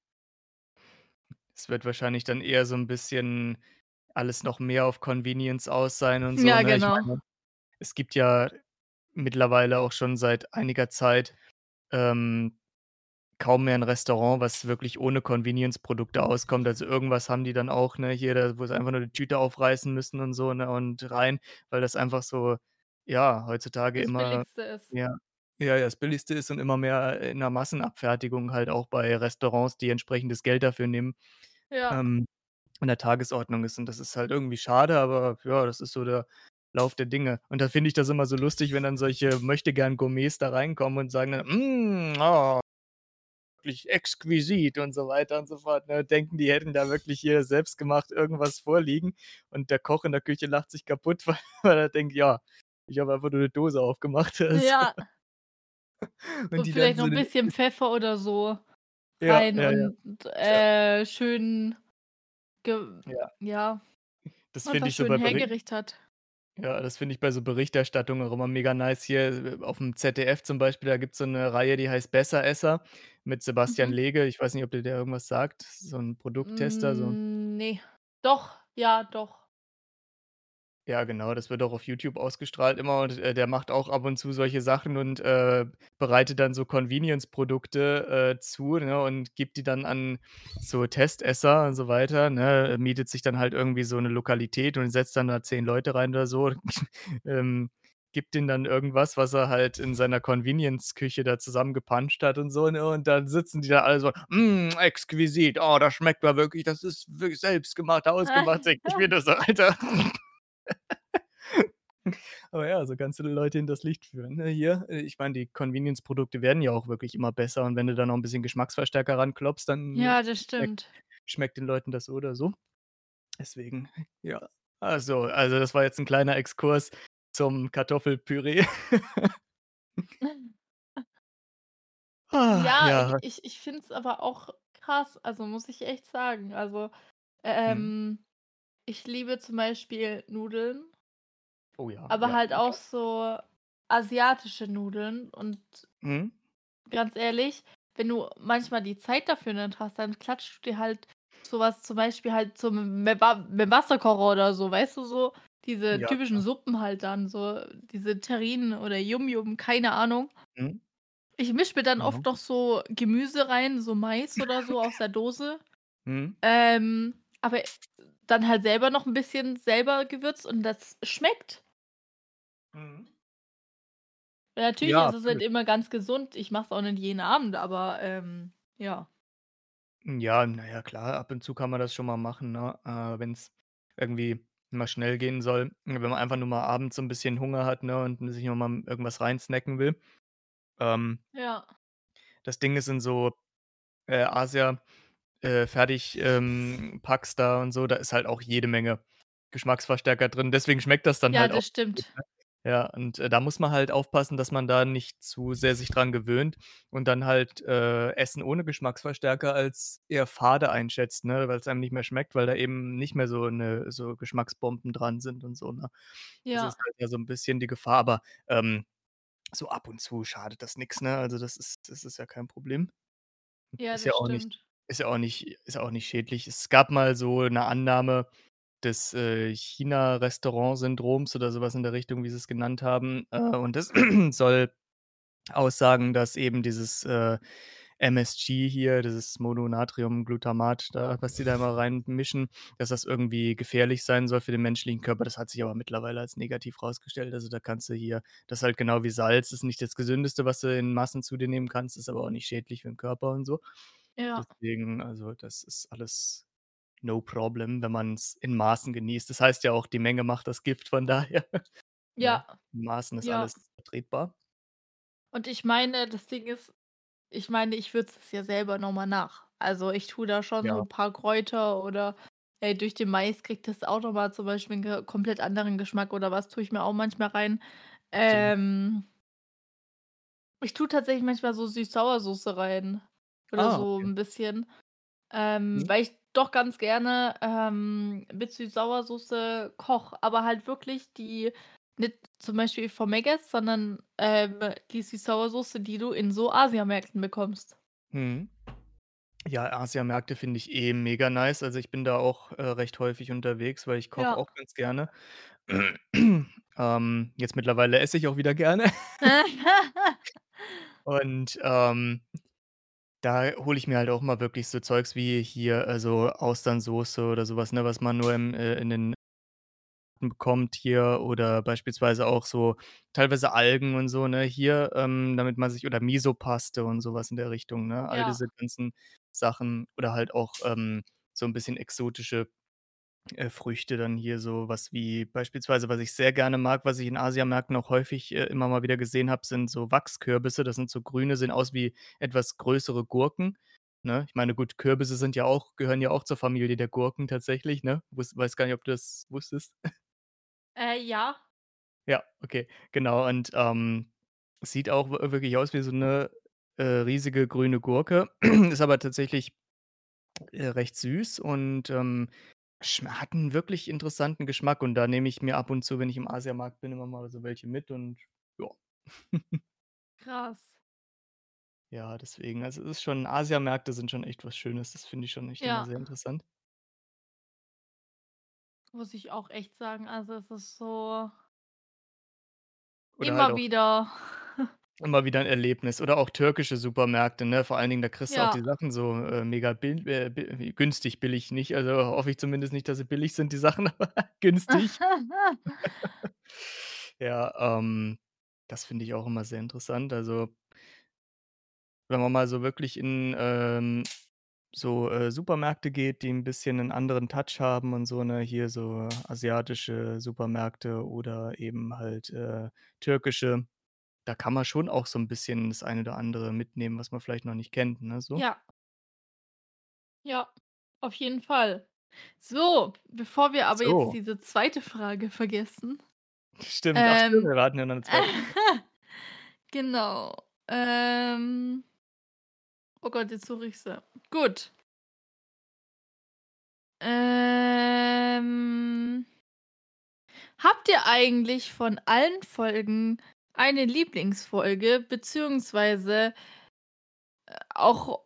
Es wird wahrscheinlich dann eher so 'n bisschen alles noch mehr auf Convenience aus sein und so, Ja, ne? Genau. meine, es gibt ja mittlerweile auch schon seit einiger Zeit, ähm, kaum mehr 'n Restaurant, was wirklich ohne Convenience-Produkte auskommt. Also, irgendwas haben die dann auch, ne, hier, da wo sie einfach nur die Tüte aufreißen müssen und so, ne, und rein, weil das einfach so, ja, heutzutage Das immer Billigste ist. ja, ja, ja, das Billigste ist und immer mehr in der Massenabfertigung halt auch bei Restaurants, die entsprechendes Geld dafür nehmen, Ja. ähm, an der Tagesordnung ist. Und das ist halt irgendwie schade, aber ja, das ist so der Lauf der Dinge. Und da finde ich das immer so lustig, wenn dann solche Möchtegern-Gourmets da reinkommen und sagen dann: „Hm, oh, wirklich exquisit“ und so weiter und so fort, ne? Denken, die hätten da wirklich hier selbstgemacht irgendwas vorliegen und der Koch in der Küche lacht sich kaputt, weil weil er denkt: „Ja, ich habe einfach nur 'ne Dose aufgemacht“, also. Ja. Und Und vielleicht noch so 'n den bisschen Pfeffer oder so Ja, rein ja, ja. und, äh, schön Ja. ja, Das finde ich so schön bei Beri hergerichtet. Ja, das finde ich bei so Berichterstattung auch immer mega nice hier aufm ZDF zum Beispiel, da gibt's so 'ne Reihe, die heißt „Besseresser“ mit Sebastian Mhm. Lege. Ich weiß nicht, ob dir der irgendwas sagt. So 'n Produkttester, so Hm, ne. Doch, ja, doch. Ja, genau, das wird auch auf YouTube ausgestrahlt immer und, äh, der macht auch ab und zu solche Sachen und, äh, bereitet dann so Convenience-Produkte, äh, zu, ne, und gibt die dann an so Testesser und so weiter, ne? Mietet sich dann halt irgendwie so 'ne Lokalität und setzt dann da 10 Leute rein oder so, ähm, gibt denen dann irgendwas, was er halt in seiner Convenience-Küche da zusammengepanscht hat und so, ne, und dann sitzen die da alle so: „Mm, exquisit. Oh, das schmeckt ja wirklich das ist wirklich selbstgemacht, hausgemacht.“ Denke ich mir nur so: „Alter.“ Aber ja, so kannst du die Leute hinters Licht führen, ne? Hier, äh, ich meine, die Convenience-Produkte werden ja auch wirklich immer besser und wenn du da noch 'n bisschen Geschmacksverstärker ranklopfst, dann Ja, das schmeckt stimmt. schmeckt den Leuten das so oder so. Deswegen, ja. Also also, das war jetzt 'n kleiner Exkurs zum Kartoffelpüree. Ah, Ja, ich ja. ich ich finde es aber auch krass, also, muss ich echt sagen. Also, Mhm. ähm, ich liebe zum Beispiel Nudeln Oh ja, aber ja, halt auch so asiatische Nudeln und Mhm. ganz ehrlich, wenn du manchmal die Zeit dafür nicht hast, dann klatscht du dir halt so was zum Beispiel halt mit'm Wasserkocher oder so, weißt du, so diese Ja, typischen klar. Suppen halt dann, so diese Terrinen oder Yum Yum, keine Ahnung. Mhm. Ich mische mir dann Genau. oft noch so Gemüse rein, so Mais oder so aus der Dose, Mhm. ähm, aber dann halt selber noch 'n bisschen selber gewürzt und das schmeckt. Mhm. Natürlich Ja, ist es absolut. immer ganz gesund. Ich mache es auch nicht jeden Abend, aber, ähm, ja. Ja, na ja, klar, ab und zu kann man das schon mal machen, ne? Äh, wenn's irgendwie mal schnell gehen soll. Wenn man einfach nur mal abends so 'n bisschen Hunger hat, ne, und sich noch mal irgendwas rein snacken will. Ähm Ja. das Ding ist in so, äh, Asia äh, Fertig ähm, Packs da und so, da ist halt auch jede Menge Geschmacksverstärker drin. Deswegen schmeckt das dann Ja, halt auch das gut, stimmt. ne? Ja, und, äh, da muss man halt aufpassen, dass man da nicht zu sehr sich dran gewöhnt und dann halt, äh, Essen ohne Geschmacksverstärker als eher fade einschätzt, ne, weil's einem nicht mehr schmeckt, weil da eben nicht mehr so 'ne so Geschmacksbomben dran sind und so, ne? Das Ja. ist halt ja so 'n bisschen die Gefahr, aber, ähm, so ab und zu schadet das nix, ne? Also, das ist das ist ja kein Problem. Ja, Ist ja das auch nicht stimmt. Ist ja auch nicht ist auch nicht schädlich. Es gab mal so 'ne Annahme des, äh, China-Restaurant-Syndroms oder so was in der Richtung, wie sie's genannt haben, äh, und das soll aussagen, dass eben dieses, äh, MSG hier, dieses Mononatriumglutamat da, was die da immer reinmischen, dass das irgendwie gefährlich sein soll für den menschlichen Körper. Das hat sich aber mittlerweile als negativ rausgestellt. Also, da kannst du hier das ist halt genau wie Salz, ist nicht das Gesündeste, was du in Massen zu dir nehmen kannst, ist aber auch nicht schädlich für 'n Körper und so. Ja. Deswegen also, das ist alles no problem, wenn man's in Maßen genießt. Das heißt ja auch, die Menge macht das Gift, von daher, ne? Ja, In Maßen ist ja. alles vertretbar. Und ich meine, das Ding ist ich meine, ich würze es ja selber noch mal nach. Also, ich tue da schon so Ja. 'n paar Kräuter oder, äh, durch den Mais kriegt das auch noch mal zum Beispiel 'n ge komplett anderen Geschmack oder was tue ich mir auch manchmal rein. Ähm ich tue tatsächlich manchmal so Süß-Sauersoße rein oder Ah, so okay. 'n bisschen, ähm, Mhm. weil ich doch ganz gerne, ähm, mit Süß-Sauersoße koche, aber halt wirklich die nicht zum Beispiel vom Mc's, sondern, ähm, die Süß-Sauersoße, die du in so Asiamärkten bekommst. Mhm. Ja, Asiamärkte finde ich eh mega nice. Also, ich bin da auch, äh, recht häufig unterwegs, weil ich koche Ja. auch ganz gerne. Ähm, jetzt mittlerweile esse ich auch wieder gerne. Und, ähm, da hole ich mir halt auch mal wirklich so Zeugs wie hier, äh, so Austernsoße oder so was, ne, was man nur im äh, in den bekommt hier oder beispielsweise auch so teilweise Algen und so, ne, hier, ähm, damit man sich oder Misopaste und so was in der Richtung, ne? All Ja. diese ganzen Sachen oder halt auch, ähm, so 'n bisschen exotische, äh, Früchte dann hier so was wie beispielsweise, was ich sehr gerne mag, was ich in Asiamärkten auch häufig, äh, immer mal wieder gesehen habe, sind so Wachskürbisse. Das sind so grüne sehen aus wie etwas größere Gurken, ne? Ich meine, gut, Kürbisse sind ja auch gehören ja auch zur Familie der Gurken tatsächlich, ne? Wuss weiß gar nicht, ob du das wusstest. Äh, ja. Ja, okay, genau. Und, ähm, sieht auch wirklich aus wie so 'ne, äh, riesige grüne Gurke, ist aber tatsächlich, äh, recht süß und, ähm, schm hat 'n wirklich interessanten Geschmack und da nehme ich mir ab und zu, wenn ich im Asiamarkt bin, immer mal so welche mit und ja. Krass. Ja, deswegen, also, es ist schon Asiamärkte sind schon echt was Schönes. Das finde ich schon echt immer Ja. sehr interessant. Muss ich auch echt sagen, also, es ist so Oder halt immer auch wieder immer wieder 'n Erlebnis oder auch türkische Supermärkte, ne? Vor allen Dingen, da kriegst du auch Ja. die Sachen so, äh, mega bil äh, bi günstig, billig nicht. Also, hoffe ich zumindest nicht, dass sie billig sind, die Sachen, aber günstig. Ja, ähm, das finde ich auch immer sehr interessant. Also wenn man mal so wirklich in, ähm, so, äh, Supermärkte geht, die 'n bisschen 'nen anderen Touch haben und so, ne? Hier so asiatische Supermärkte oder eben halt, äh, türkische. Da kann man schon auch so 'n bisschen das eine oder andere mitnehmen, was man vielleicht noch nicht kennt, ne, so. Ja. Ja, auf jeden Fall. So, bevor wir aber jetzt So. diese 2. Frage vergessen, Stimmt, ach stimmt, ähm wir hatten ja noch 'ne 2. genau, ähm Oh Gott, jetzt suche ich sie. Gut. Ähm habt ihr eigentlich von allen Folgen eine Lieblingsfolge beziehungsweise äh, auch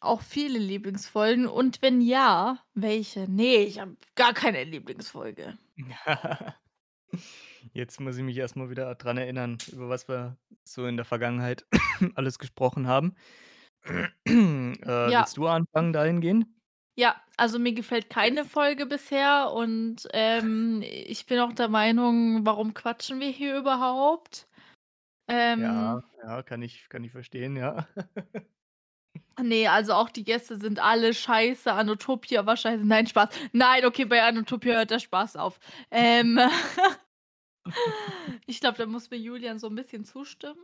auch viele Lieblingsfolgen und wenn ja, welche? Ne, ich habe gar keine Lieblingsfolge. Jetzt muss ich mich erst mal wieder dran erinnern, über was wir so in der Vergangenheit alles gesprochen haben. Äh, Ja. willst du anfangen dahingehend? Ja, also, mir gefällt keine Folge bisher und, ähm, ich bin auch der Meinung: „Warum quatschen wir hier überhaupt?“ Ja, Ähm ja, kann ich kann ich verstehen, ja. Ne, also, auch die Gäste sind alle scheiße, Anutopia wahrscheinlich nein, Spaß. Nein, okay, bei Anutopia hört der Spaß auf. Ähm ich glaube, da muss mir Julian so 'n bisschen zustimmen.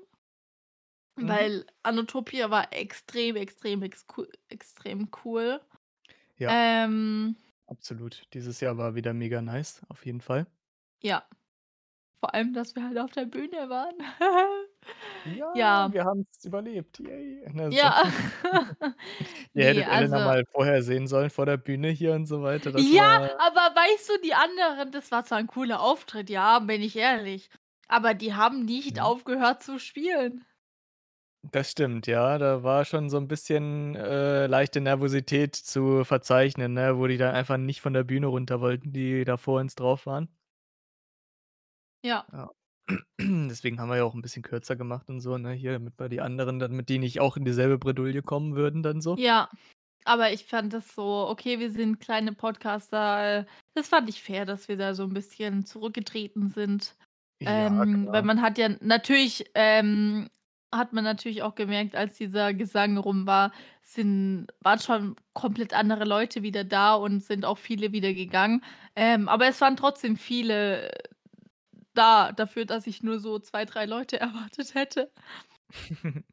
Mhm. Weil Anutopia war extrem, extrem ex extrem cool. Ja. Ähm Absolut. Dieses Jahr war wieder mega nice, auf jeden Fall. Ja. Vor allem, dass wir halt auf der Bühne waren. Ja, Ja. wir haben's überlebt. Yay, ne, so. Ja. Ihr hättet Elena also mal vorher sehen sollen vor der Bühne hier und so weiter. Das Ja, war aber weißt du, die anderen das war zwar 'n cooler Auftritt, ja, bin ich ehrlich, aber die haben nicht Mhm. aufgehört zu spielen. Das stimmt, ja. Da war schon so 'n bisschen, äh, leichte Nervosität zu verzeichnen, ne, wo die dann einfach nicht von der Bühne runter wollten, die da vor uns drauf waren. Ja. Ja. Deswegen haben wir ja auch 'n bisschen kürzer gemacht und so, ne, hier, damit wir die anderen damit die nicht auch in dieselbe Bredouille kommen würden dann so. Ja, aber ich fand das so okay, wir sind kleine Podcaster, äh, das fand ich fair, dass wir da so 'n bisschen zurückgetreten sind. Ja, Ähm, weil klar. man hat ja natürlich ähm, hat man natürlich auch gemerkt, als dieser Gesang rum war, sind waren schon komplett andere Leute wieder da und sind auch viele wieder gegangen. Ähm, aber es waren trotzdem viele da dafür, dass ich nur so 2, 3 Leute erwartet hätte.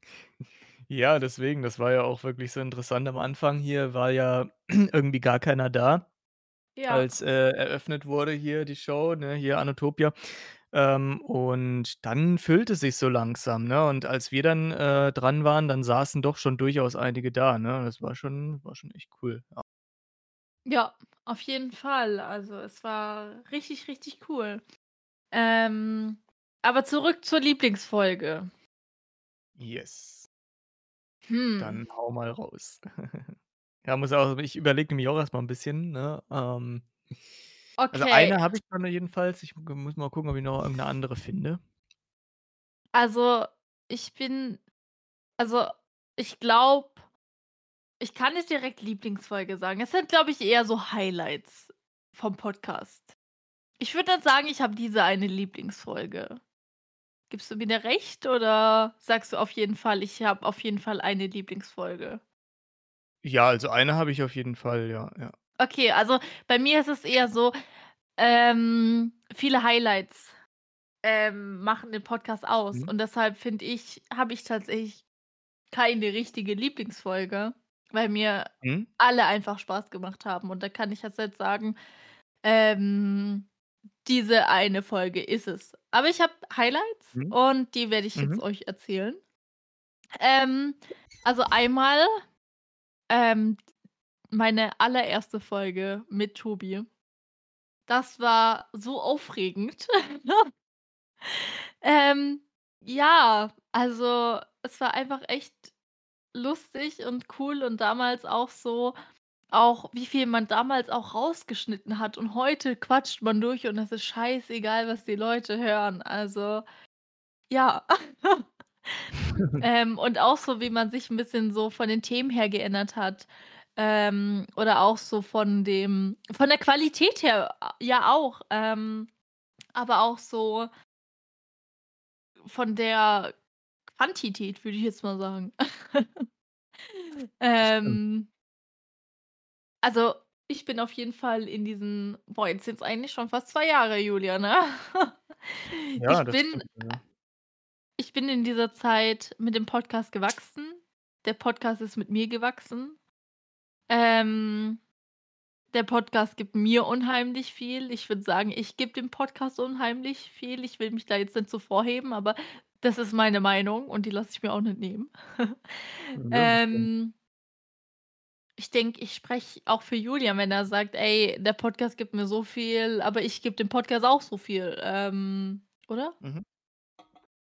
Ja, deswegen, das war ja auch wirklich so interessant. Am Anfang hier war ja irgendwie gar keiner da, Ja. als, äh, eröffnet wurde hier die Show, ne, hier Anutopia. Ähm, und dann füllte sich so langsam, ne? Und als wir dann, äh, dran waren, dann saßen doch schon durchaus einige da, ne? Das war schon war schon echt cool, ja. Ja, auf jeden Fall. Also, es war richtig, richtig cool. Ähm, aber zurück zur Lieblingsfolge. Yes. Hm. Dann hau mal raus. Ja, muss auch ich überlege nämlich auch erst mal 'n bisschen, ne? Ähm, also, Okay. eine habe ich dann jedenfalls. Ich muss mal gucken, ob ich noch irgend 'ne andere finde. Also, ich bin also, ich glaube ich kann nicht direkt Lieblingsfolge sagen. Es sind, glaube ich, eher so Highlights vom Podcast. Ich würde dann sagen, ich habe diese eine Lieblingsfolge. Gibst du mir da recht oder sagst du auf jeden Fall: „Ich habe auf jeden Fall eine Lieblingsfolge?“ Ja, also, eine habe ich auf jeden Fall, ja, ja. Okay, also, bei mir ist es eher so, ähm, viele Highlights, ähm, machen den Podcast aus Mhm. und deshalb finde ich habe ich tatsächlich keine richtige Lieblingsfolge, weil mir Mhm. alle einfach Spaß gemacht haben und da kann ich jetzt nicht sagen, ähm, diese eine Folge ist es. Aber ich habe Highlights Mhm. und die werde ich jetzt Mhm. euch erzählen. Ähm, also, einmal, ähm, meine allererste Folge mit Tobi. Das war so aufregend. Ähm, ja, also, es war einfach echt lustig und cool und damals auch so auch wie viel man damals auch rausgeschnitten hat und heute quatscht man durch und es ist scheißegal, was die Leute hören. Also, ja. Ähm, und auch so, wie man sich 'n bisschen so von den Themen her geändert hat. Ähm, oder auch so von dem von der Qualität her a ja auch, ähm, aber auch so von der Quantität, würde ich jetzt mal sagen. Ähm also, ich bin auf jeden Fall in diesen boah, jetzt sind's eigentlich schon fast 2 Jahre, Julia, ne? Ja, Ich das bin stimmt, ja. ich bin in dieser Zeit mit dem Podcast gewachsen. Der Podcast ist mit mir gewachsen. Ähm, der Podcast gibt mir unheimlich viel. Ich würde sagen, ich gebe dem Podcast unheimlich viel. Ich will mich da jetzt nicht so vorheben, aber das ist meine Meinung und die lasse ich mir auch nicht nehmen. Ähm ich denke, ich spreche auch für Julian, wenn er sagt: „Ey, der Podcast gibt mir so viel, aber ich gebe dem Podcast auch so viel“, ähm, oder? Mhm.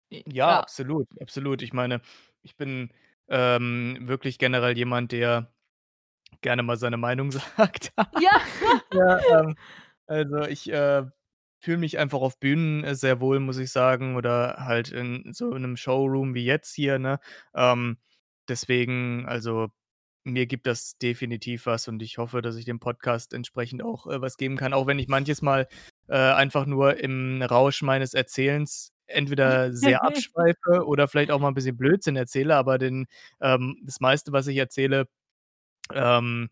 Ja, ja. absolut, absolut. Ich meine, ich bin, ähm, wirklich generell jemand, der gerne mal seine Meinung sagt. Ja. Ja, ähm, also, ich, äh, fühle mich einfach auf Bühnen, äh, sehr wohl, muss ich sagen, oder halt in so 'nem Showroom wie jetzt hier, ne? Ähm, deswegen also, mir gibt das definitiv was und ich hoffe, dass ich dem Podcast entsprechend auch, äh, was geben kann, auch wenn ich manches Mal, äh, einfach nur im Rausch meines Erzählens entweder sehr abschweife oder vielleicht auch mal 'n bisschen Blödsinn erzähle, aber den ähm, das meiste, was ich erzähle, ähm,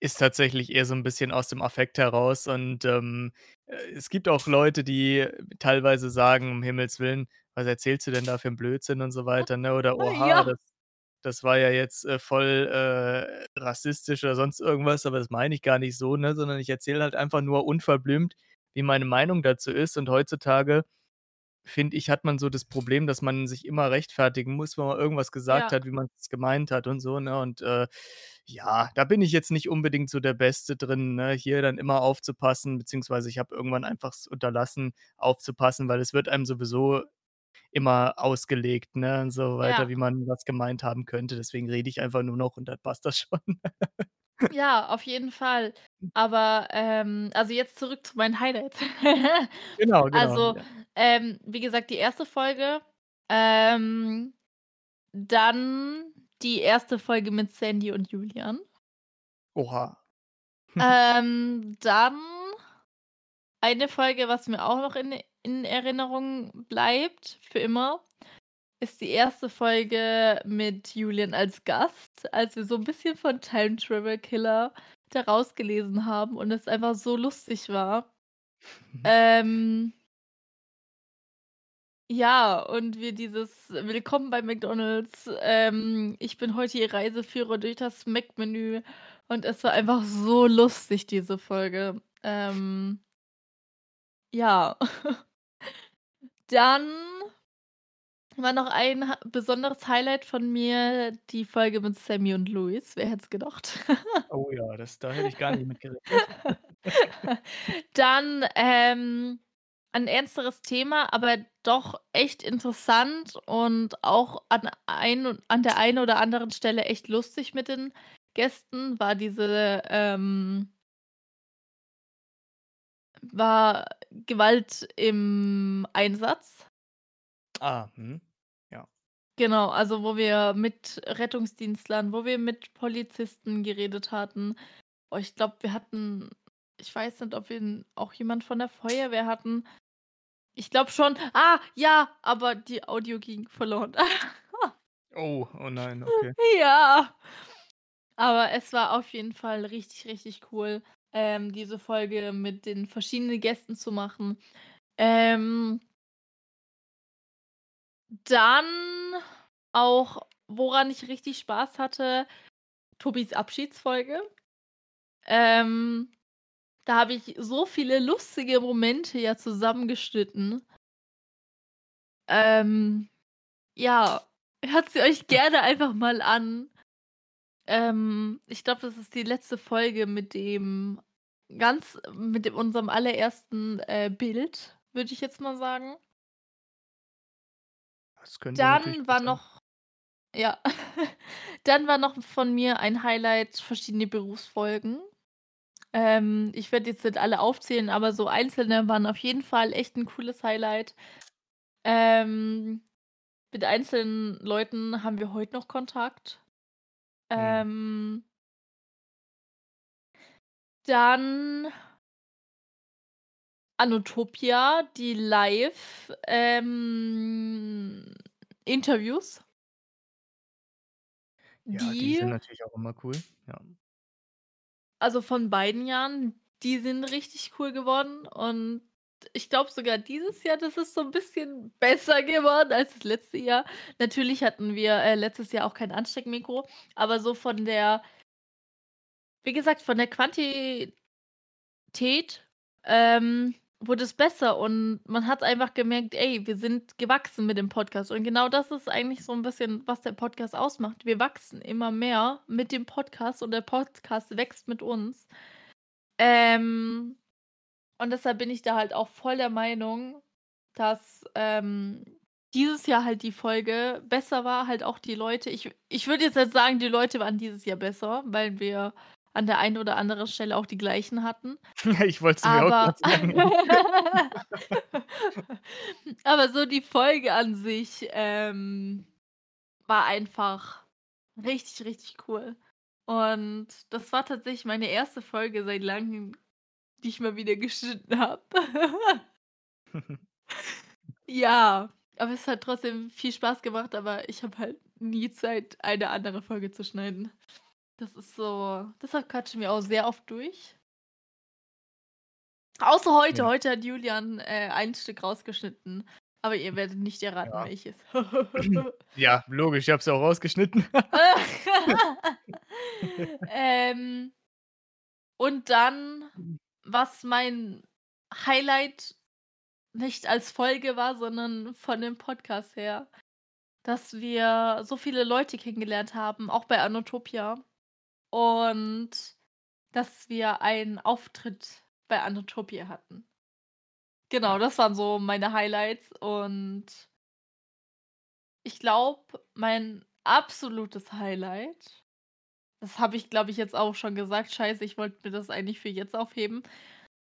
ist tatsächlich eher so 'n bisschen aus dem Affekt heraus und, ähm, äh, es gibt auch Leute, die teilweise sagen: „Um Himmels Willen, was erzählst du denn da für 'n Blödsinn?“ und so weiter, ne? Oder: „Oha, Ja. das das war ja jetzt, äh, voll, äh, rassistisch“ oder sonst irgendwas, aber das meine ich gar nicht so, ne, sondern ich erzähle halt einfach nur unverblümt, wie meine Meinung dazu ist und heutzutage, finde ich, hat man so das Problem, dass man sich immer rechtfertigen muss, wenn man irgendwas gesagt Ja. hat, wie man's gemeint hat und so, ne? Und, äh, ja, da bin ich jetzt nicht unbedingt so der Beste drin, ne, hier dann immer aufzupassen, beziehungsweise ich habe irgendwann einfach's unterlassen, aufzupassen, weil es wird einem sowieso immer ausgelegt, ne, und so weiter, Ja. wie man was gemeint haben könnte. Deswegen rede ich einfach nur noch und dann passt das schon. Ja, auf jeden Fall. Aber, ähm also, jetzt zurück zu meinen Highlights. Genau, genau, Also, ja. ähm, wie gesagt, die 1. Folge, ähm, dann die 1. Folge mit Sandy und Julian. Oha. Ähm, dann eine Folge, was mir auch noch in in Erinnerung bleibt für immer, ist die 1. Folge mit Julian als Gast, als wir so 'n bisschen von Time Travel Killer da rausgelesen haben und es einfach so lustig war. Ähm ja, und wir dieses „Willkommen bei McDonald's, ähm, ich bin heute Ihr Reiseführer durch das Mac-Menü“ und es war einfach so lustig, diese Folge. Ähm ja. Dann war noch ein ha besonderes Highlight von mir die Folge mit Sammy und Louis. Wer hätte es gedacht? Oh ja, das da hätte ich gar nicht mit gerechnet. Dann, ähm, ein ernsteres Thema, aber doch echt interessant und auch an ein an der einen oder anderen Stelle echt lustig mit den Gästen, war diese, ähm war Gewalt im Einsatz. Ah, mhm, ja. Genau, also, wo wir mit Rettungsdienstlern, wo wir mit Polizisten geredet hatten. Oh, ich glaube, wir hatten ich weiß nicht, ob wir auch jemand von der Feuerwehr hatten. Ich glaube schon. Ah, ja, aber die Audio ging verloren. Oh, oh nein, okay. Ja. Aber es war auf jeden Fall richtig, richtig cool, ähm, diese Folge mit den verschiedenen Gästen zu machen. Ähm dann auch, woran ich richtig Spaß hatte, Tobis Abschiedsfolge. Ähm, da habe ich so viele lustige Momente ja zusammengeschnitten. Ähm, ja, hört sie euch gerne einfach mal an. Ähm, ich glaube, das ist die letzte Folge mit dem ganz mit dem unserem allerersten, äh, Bild, würde ich jetzt mal sagen. Das könnte Dann war noch ja. Dann war noch von mir ein Highlight verschiedene Berufsfolgen. Ähm, ich werde jetzt nicht alle aufzählen, aber so einzelne waren auf jeden Fall echt 'n cooles Highlight. Ähm, mit einzelnen Leuten haben wir heute noch Kontakt. Mhm. Ähm dann Anotopia, die Live ähm, Interviews. Ja, die sind Die natürlich auch immer cool, ja. Also, von beiden Jahren, die sind richtig cool geworden und ich glaube sogar dieses Jahr, das ist so 'n bisschen besser geworden als das letzte Jahr. Natürlich hatten wir, äh, letztes Jahr auch kein Ansteckmikro, aber so von der wie gesagt, von der Quantität, ähm, wurde es besser und man hat einfach gemerkt: „Ey, wir sind gewachsen mit dem Podcast.“ Und genau das ist eigentlich so 'n bisschen, was der Podcast ausmacht. Wir wachsen immer mehr mit dem Podcast und der Podcast wächst mit uns. Ähm, und deshalb bin ich da halt auch voll der Meinung, dass, ähm, dieses Jahr halt die Folge besser war, halt auch die Leute ich ich würde jetzt nicht sagen, die Leute waren dieses Jahr besser, weil wir an der einen oder anderen Stelle auch die gleichen hatten. Ich wollte es mir auch Aber grad sagen. aber so die Folge an sich, ähm, war einfach richtig, richtig cool. Und das war tatsächlich meine 1. Folge seit Langem, die ich mal wieder geschnitten habe. Ja, aber es hat trotzdem viel Spaß gemacht, aber ich habe halt nie Zeit, eine andere Folge zu schneiden. Das ist so deshalb quatschen wir auch sehr oft durch. Außer heute. Ja. Heute hat Julian, äh, ein Stück rausgeschnitten, aber ihr werdet nicht erraten, Ja. welches. Ja, logisch, ich habe es ja auch rausgeschnitten. Ähm und dann, was mein Highlight nicht als Folge war, sondern von dem Podcast her, dass wir so viele Leute kennengelernt haben, auch bei Anotopia und dass wir einen Auftritt bei Anotopia hatten. Genau, das waren so meine Highlights und ich glaube, mein absolutes Highlight das habe ich, glaube ich, jetzt auch schon gesagt. Scheiße, ich wollte mir das eigentlich für jetzt aufheben,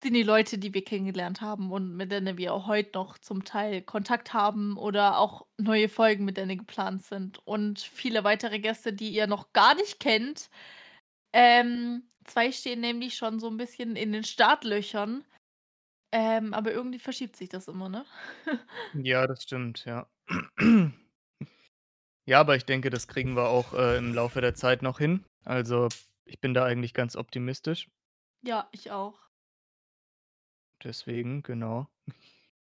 sind die Leute, die wir kennengelernt haben und mit denen wir auch heute noch zum Teil Kontakt haben oder auch neue Folgen mit denen geplant sind und viele weitere Gäste, die ihr noch gar nicht kennt. Ähm, 2 stehen nämlich schon so 'n bisschen in den Startlöchern, ähm, aber irgendwie verschiebt sich das immer, ne? Ja, das stimmt, ja. Ja, aber ich denke, das kriegen wir auch, äh, im Laufe der Zeit noch hin. Also, ich bin da eigentlich ganz optimistisch. Ja, ich auch. Deswegen, genau.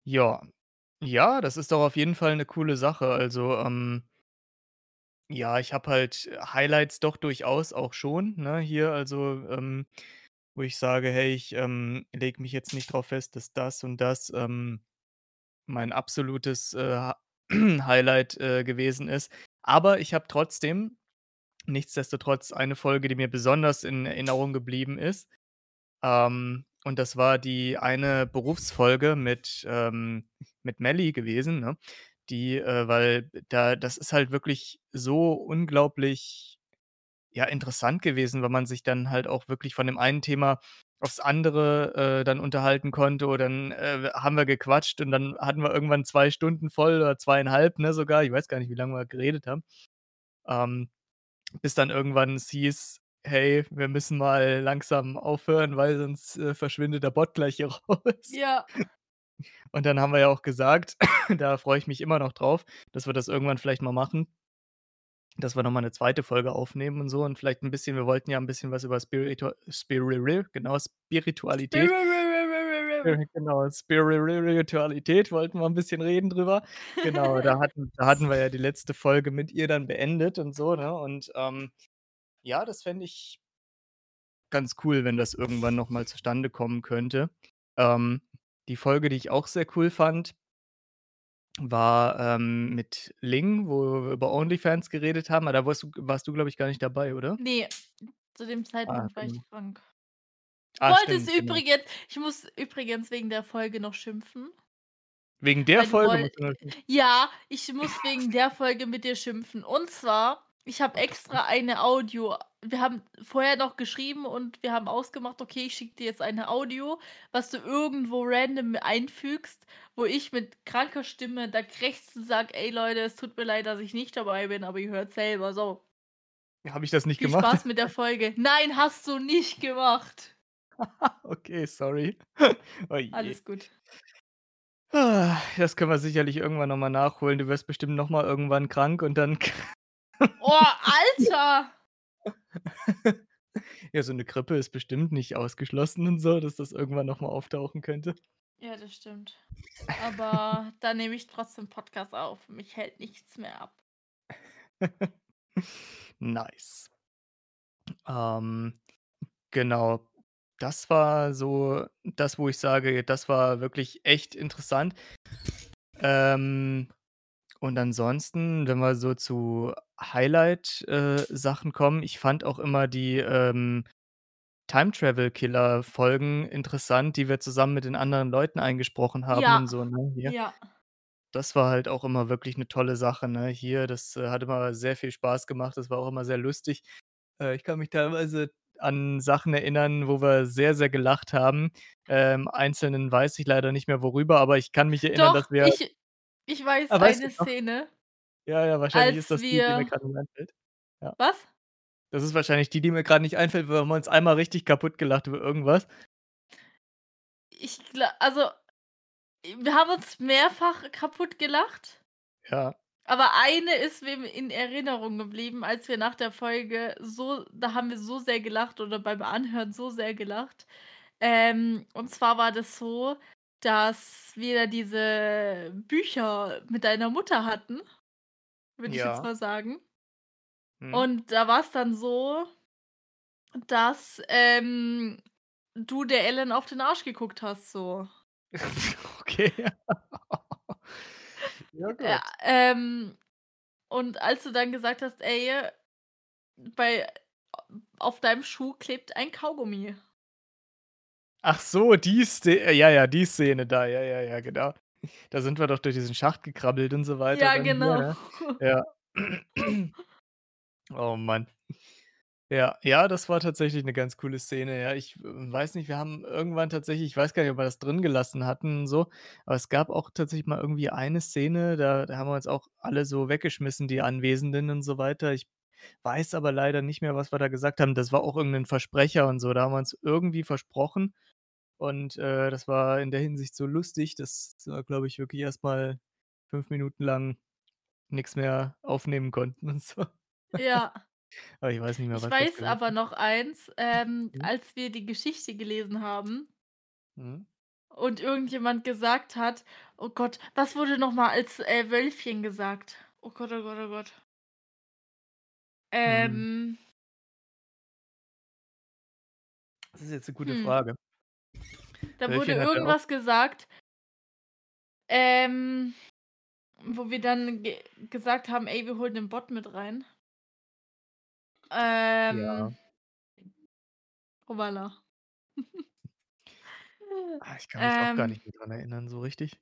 Ja. Ja, das ist doch auf jeden Fall 'ne coole Sache. Also, ähm ja, ich habe halt Highlights doch durchaus auch schon, ne, hier, also, ähm, wo ich sage: „Hey, ich, ähm, lege mich jetzt nicht drauf fest, dass das und das, ähm, mein absolutes, äh, Highlight, äh, gewesen ist.“ Aber ich habe trotzdem nichtsdestotrotz eine Folge, die mir besonders in Erinnerung geblieben ist. Ähm, und das war die eine Berufsfolge mit, ähm mit Melli gewesen, ne? Die, äh weil da das ist halt wirklich so unglaublich, ja, interessant gewesen, weil man sich dann halt auch wirklich von dem einen Thema aufs andere, äh, dann unterhalten konnte und dann, äh, haben wir gequatscht und dann hatten wir irgendwann 2 Stunden voll oder 2 1/2, ne, sogar. Ich weiß gar nicht, wie lange wir geredet haben. Ähm, bis dann irgendwann es hieß: „Hey, wir müssen mal langsam aufhören, weil sonst, äh, verschwindet der Bot gleich hier raus.“ Ja. Und dann haben wir ja auch gesagt, da freue ich mich immer noch drauf, dass wir das irgendwann vielleicht mal machen dass wir noch mal 'ne 2. Folge aufnehmen und so und vielleicht 'n bisschen wir wollten ja 'n bisschen was über Spiritua Spiriri genau, Spiritualität genau, Spiritualität wollten wir 'n bisschen reden drüber. Genau, da hatten da hatten wir ja die letzte Folge mit ihr dann beendet und so, ne? Und, ähm, ja, das fände ich ganz cool, wenn das irgendwann noch mal zustande kommen könnte. Ähm, die Folge, die ich auch sehr cool fand war, ähm, mit Ling, wo wir über OnlyFans geredet haben, aber da warst du warst du, glaube ich, gar nicht dabei, oder? Ne, zu dem Ah, Zeitpunkt war ich genau. krank. Ah, Wolltest stimmt, genau. übrigens ich muss übrigens wegen der Folge noch schimpfen. Wegen der Folge woll ja, ich muss wegen der Folge mit dir schimpfen. Und zwar Ich habe extra eine Audio wir haben vorher noch geschrieben und wir haben ausgemacht: „Okay, ich schicke dir jetzt eine Audio, was du irgendwo random einfügst, wo ich mit kranker Stimme da krächzend sage: ‚Ey Leute, es tut mir leid, dass ich nicht dabei bin, aber ihr hört's selber, so.'“ Habe ich das nicht Viel gemacht? Spaß mit der Folge. Nein, hast du nicht gemacht. Okay, sorry. Oh. Alles gut. Das können wir sicherlich irgendwann noch mal nachholen. Du wirst bestimmt noch mal irgendwann krank und dann Oh, Alter! Ja, so 'ne Grippe ist bestimmt nicht ausgeschlossen und so, dass das irgendwann noch mal auftauchen könnte. Ja, das stimmt. Aber dann nehme ich trotzdem Podcast auf. Mich hält nichts mehr ab. Nice. Ähm, genau. Das war so das, wo ich sage, das war wirklich echt interessant. Ähm, und ansonsten, wenn wir so zu Highlight äh, Sachen kommen, ich fand auch immer die, ähm, Time-Travel-Killer-Folgen interessant, die wir zusammen mit den anderen Leuten eingesprochen haben Ja, und so, ne, hier. ja. Das war halt auch immer wirklich 'ne tolle Sache, ne? Hier, das, äh, hat immer sehr viel Spaß gemacht. Das war auch immer sehr lustig. Äh, ich kann mich teilweise an Sachen erinnern, wo wir sehr, sehr gelacht haben. Ähm, Einzelnen weiß ich leider nicht mehr worüber, aber ich kann mich erinnern, dass Doch, wir ich ich weiß Ah, weißt du eine? Szene Ja, ja, wahrscheinlich ist das die, die mir wir grad nicht einfällt. Ja. Was? Das ist wahrscheinlich die, die mir grad nicht einfällt. Wir haben uns einmal richtig kaputt gelacht über irgendwas. Ich gla also, wir haben uns mehrfach kaputt gelacht. Ja. Aber eine ist mir in Erinnerung geblieben, als wir nach der Folge so da haben wir so sehr gelacht oder beim Anhören so sehr gelacht. Ähm, und zwar war das so, dass wir diese Bücher mit deiner Mutter hatten, würde ich jetzt Ja. mal sagen. Mhm. Und da war's dann so, dass, ähm, du der Ellen auf den Arsch geguckt hast, so. Okay. Ja, Ja, gut. ähm, und als du dann gesagt hast: „Ey, bei auf deinem Schuh klebt ein Kaugummi.“ Ach so, die Ssze ja, ja, die Szene da. Ja, ja, ja, genau. Da sind wir doch durch diesen Schacht gekrabbelt und so weiter Ja, dann hier, genau. ne? Ja. Oh Mann. Ja, ja, das war tatsächlich 'ne ganz coole Szene, ja. Ich, äh, weiß nicht, wir haben irgendwann tatsächlich ich weiß gar nicht, ob wir das drin gelassen hatten so, aber es gab auch tatsächlich mal irgendwie eine Szene, da da haben wir uns auch alle so weggeschmissen, die Anwesenden und so weiter. Ich weiß aber leider nicht mehr, was wir da gesagt haben. Das war auch irgend 'nen Versprecher und so. Da haben wir uns irgendwie versprochen und, äh, das war in der Hinsicht so lustig, dass wir, glaube ich, wirklich erst mal 5 Minuten lang nix mehr aufnehmen konnten und so. Ja. Aber ich weiß nicht mehr, Ich was wir weiß aber noch eins, ähm, Mhm. als wir die Geschichte gelesen haben Mhm. und irgendjemand gesagt hat oh Gott, was wurde noch mal als, äh, Wölfchen gesagt? Oh Gott, oh Gott, oh Gott. Mhm. Ähm Das ist jetzt 'ne gute Hm. Frage. Da wurde ja irgendwas gesagt ähm, wo wir dann ge gesagt haben: „Ey, wir holen den Bot mit rein.“ Ja. Ähm Hoppala. Ah, ich kann mich auch gar Ähm nicht mehr dran erinnern so richtig.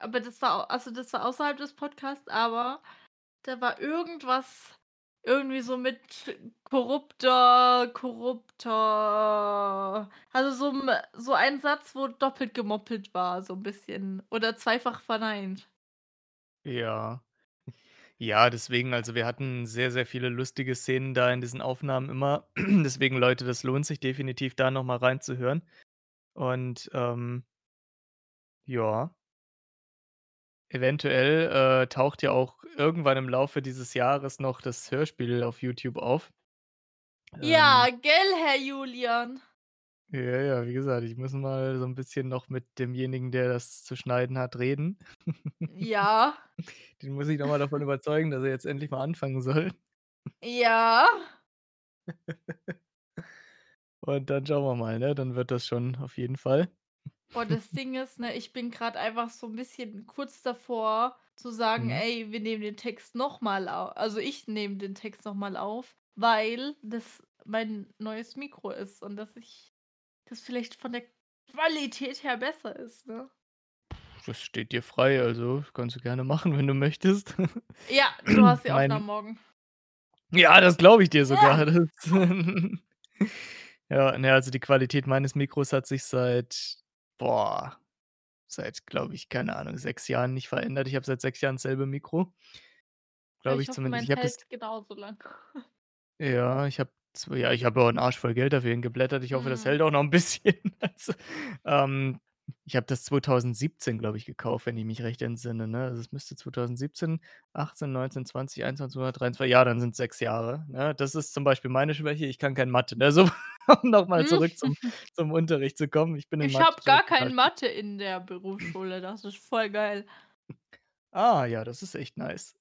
Aber das war also, das war außerhalb des Podcasts, aber da war irgendwas irgendwie so mit korrupter korrupter also, so so ein Satz, wo doppelt gemoppelt war, so 'n bisschen oder zweifach verneint. Ja. Ja, deswegen also, wir hatten sehr, sehr viele lustige Szenen da in diesen Aufnahmen immer. Deswegen, Leute, das lohnt sich definitiv, da noch mal reinzuhören. Und, ähm ja. Eventuell, äh, taucht ja auch irgendwann im Laufe dieses Jahres noch das Hörspiel auf YouTube auf. Ähm Ja, gell, Herr Julian? Ja, ja, wie gesagt, ich muss mal so 'n bisschen noch mit demjenigen, der das zu schneiden hat, reden. Ja. Den muss ich noch mal davon überzeugen, dass er jetzt endlich mal anfangen soll. Ja. Und dann schauen wir mal, ne? Dann wird das schon auf jeden Fall. Boah, das Ding ist, ne, ich bin grad einfach so 'n bisschen kurz davor zu sagen: Mhm. „Ey, wir nehmen den Text noch mal au“ also, ich nehme den Text noch mal auf, weil das mein neues Mikro ist und dass ich das vielleicht von der Qualität her besser ist, ne? Das steht dir frei, also, kannst du gerne machen, wenn du möchtest. Ja, du hast die Mein Aufnahmen morgen. Ja, das glaube ich dir sogar. Das Ja, ne, also die Qualität meines Mikros hat sich seit boah, seit, glaube ich, keine Ahnung, 6 Jahren nicht verändert. Ich habe seit 6 Jahren dasselbe Mikro. Ja, Glaube ich ich hoffe, zumindest. Ich habe das hält genauso lang. Ja, ich habe ja, ich habe auch 'n Arsch voll Geld dafür hingeblättert. Ich hoffe, das Mhm. hält auch noch 'n bisschen. Also, ähm, ich habe das 2017, glaube ich, gekauft, wenn ich mich recht entsinne, ne? Also, es müsste 2017, 18, 19, 20, 21, 22, 23 ja, dann sind's 6 Jahre, ne? Das ist zum Beispiel meine Schwäche, ich kann kein Mathe, ne? So, um noch mal Hm. zurück zum zum Unterricht zu kommen. Ich bin in Ich habe gar kein Mathe in der Berufsschule, das ist voll geil. Ah ja, das ist echt nice.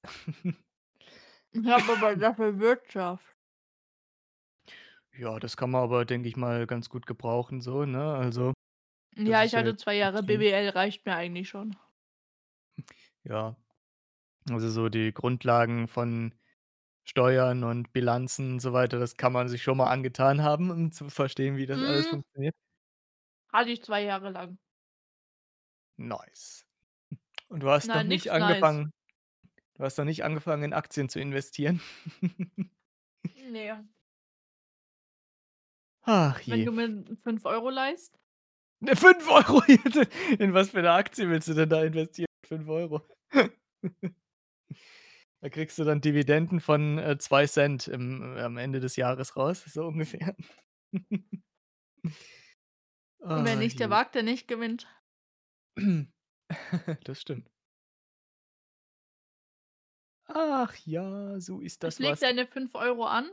Ich habe aber dafür Wirtschaft. Ja, das kann man aber, denke ich mal, ganz gut gebrauchen so, ne? Also, Ja, ich hatte 2 Jahre BWL, reicht mir eigentlich schon. Ja. Also, so die Grundlagen von Steuern und Bilanzen und so weiter, das kann man sich schon mal angetan haben, um zu verstehen, wie das alles Mhm. funktioniert. Hatte ich 2 Jahre lang. Nice. Und du hast noch Nein, nicht nix nice. angefangen du hast noch nicht angefangen, in Aktien zu investieren? Ne. Ach Wenn je. du mir 5 € leihst? Ne, 5 €? In was für 'ne Aktie willst du denn da investieren? 5 €. Da kriegst du dann Dividenden von, äh, 2 im am Ende des Jahres raus, so ungefähr. Und wer Ah, nicht, der wagt, der nicht gewinnt. Das stimmt. Ach ja, so ist Ich das lege was. deine 5 € an.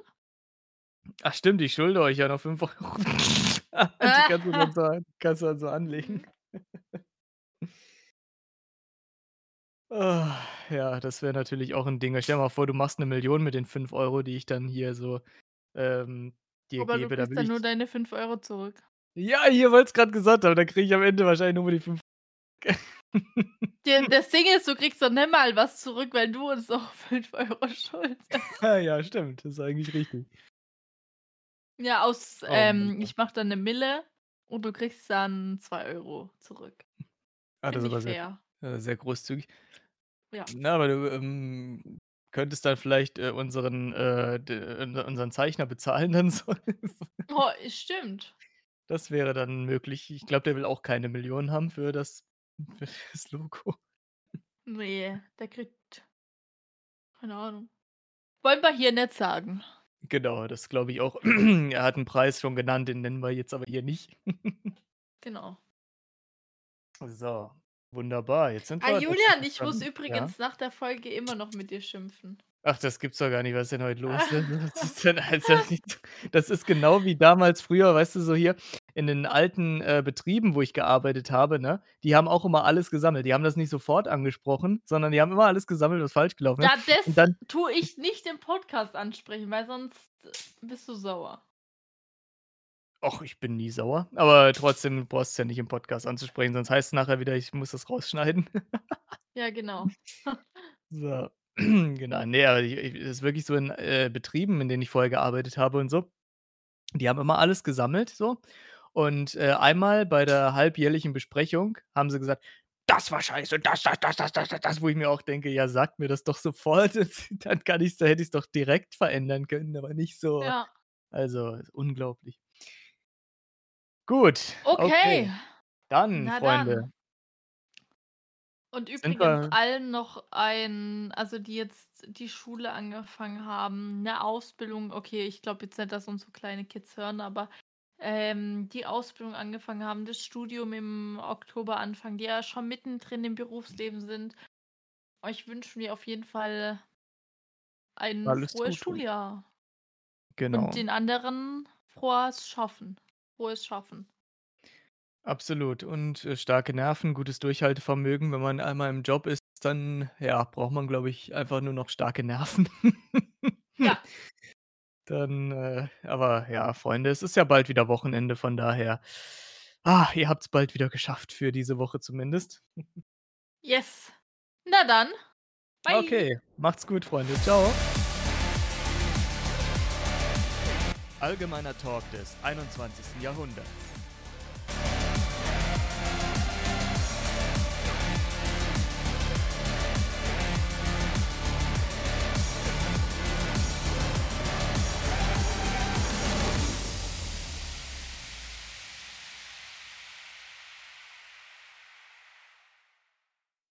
Ach stimmt, ich schulde euch ja noch 5 €. Die kannst du dann so an kannst du dann so anlegen. Ah, ja, das wäre natürlich auch 'n Ding. Stell dir mal vor, du machst 'ne 1.000.000 mit den 5 €, die ich dann hier so, ähm, dir Aber du gebe. Da kriegst dann nur ich deine 5 € zurück. Ja, hier wollte es grad gesagt haben, dann kriege ich am Ende wahrscheinlich nur die 5 D das Ding ist, du kriegst doch nicht mal was zurück, weil du uns auch 5 € schuldest. Ah ja, stimmt, das ist eigentlich richtig. Ja, aus Oh ähm, oh. ich mache dann 'ne Mille und du kriegst dann 2 € zurück. Ah, das ist Finde ich aber sehr fair. äh, sehr großzügig. Ja. Na, aber du, ähm, könntest dann vielleicht, äh, unseren, äh, unser unseren Zeichner bezahlen dann so. Oh, stimmt. Das wäre dann möglich. Ich glaube, der will auch keine Millionen haben für das für das Logo. Ne, der kriegt keine Ahnung. Wollen wir hier nicht sagen. Genau, das glaube ich auch. Er hat 'n Preis schon genannt, den nennen wir jetzt aber hier nicht. Genau. So, wunderbar. Jetzt sind Ah, wir Julian, ich muss schon ja? übrigens nach der Folge immer noch mit dir schimpfen. Ach, das gibt's doch gar nicht. Was ist denn heute los? Was ist denn also, das ist genau wie damals früher, weißt du, so hier in den alten, äh, Betrieben, wo ich gearbeitet habe, ne? Die haben auch immer alles gesammelt. Die haben das nicht sofort angesprochen, sondern die haben immer alles gesammelt, was falsch gelaufen ist. Und das dann tue ich nicht im Podcast ansprechen, weil sonst bist du sauer. Och, ich bin nie sauer, aber trotzdem, du brauchst es ja nicht im Podcast anzusprechen, sonst heißt's nachher wieder, ich muss das rausschneiden. Ja, genau. So, genau. Ne, aber i i ist wirklich so in, äh, Betrieben, in denen ich vorher gearbeitet habe und so, die haben immer alles gesammelt so und, äh, einmal bei der halbjährlichen Besprechung haben sie gesagt: „Das war scheiße, das, das, das, das, das, das, das.“ Wo ich mir auch denke: „Ja, sagt mir das doch sofort, dann kann ich's da hätte ich's doch direkt verändern können, aber nicht so.“ Ja. Also, unglaublich. Gut, Okay, okay. Dann, na dann. Und übrigens wir allen noch ein also, die jetzt die Schule angefangen haben, 'ne Ausbildung okay, ich glaube jetzt nicht, dass uns so kleine Kids hören, aber, ähm, die Ausbildung angefangen haben, das Studium im Oktober anfangen, die ja schon mittendrin im Berufsleben sind. Euch wünschen wir auf jeden Fall ein Alles frohes Gute. Schuljahr. Und Genau. den anderen frohes Schaffen frohes Schaffen. Absolut und, äh, starke Nerven, gutes Durchhaltevermögen. Wenn man einmal im Job ist, dann, ja, braucht man, glaube ich, einfach nur noch starke Nerven. Ja. Dann, äh aber ja, Freunde, es ist ja bald wieder Wochenende, von daher ah, ihr habt's bald wieder geschafft für diese Woche zumindest. Yes. Na dann, bye. Okay, macht's gut, Freunde. Tschau. Allgemeiner Talk des 21. Jahrhunderts.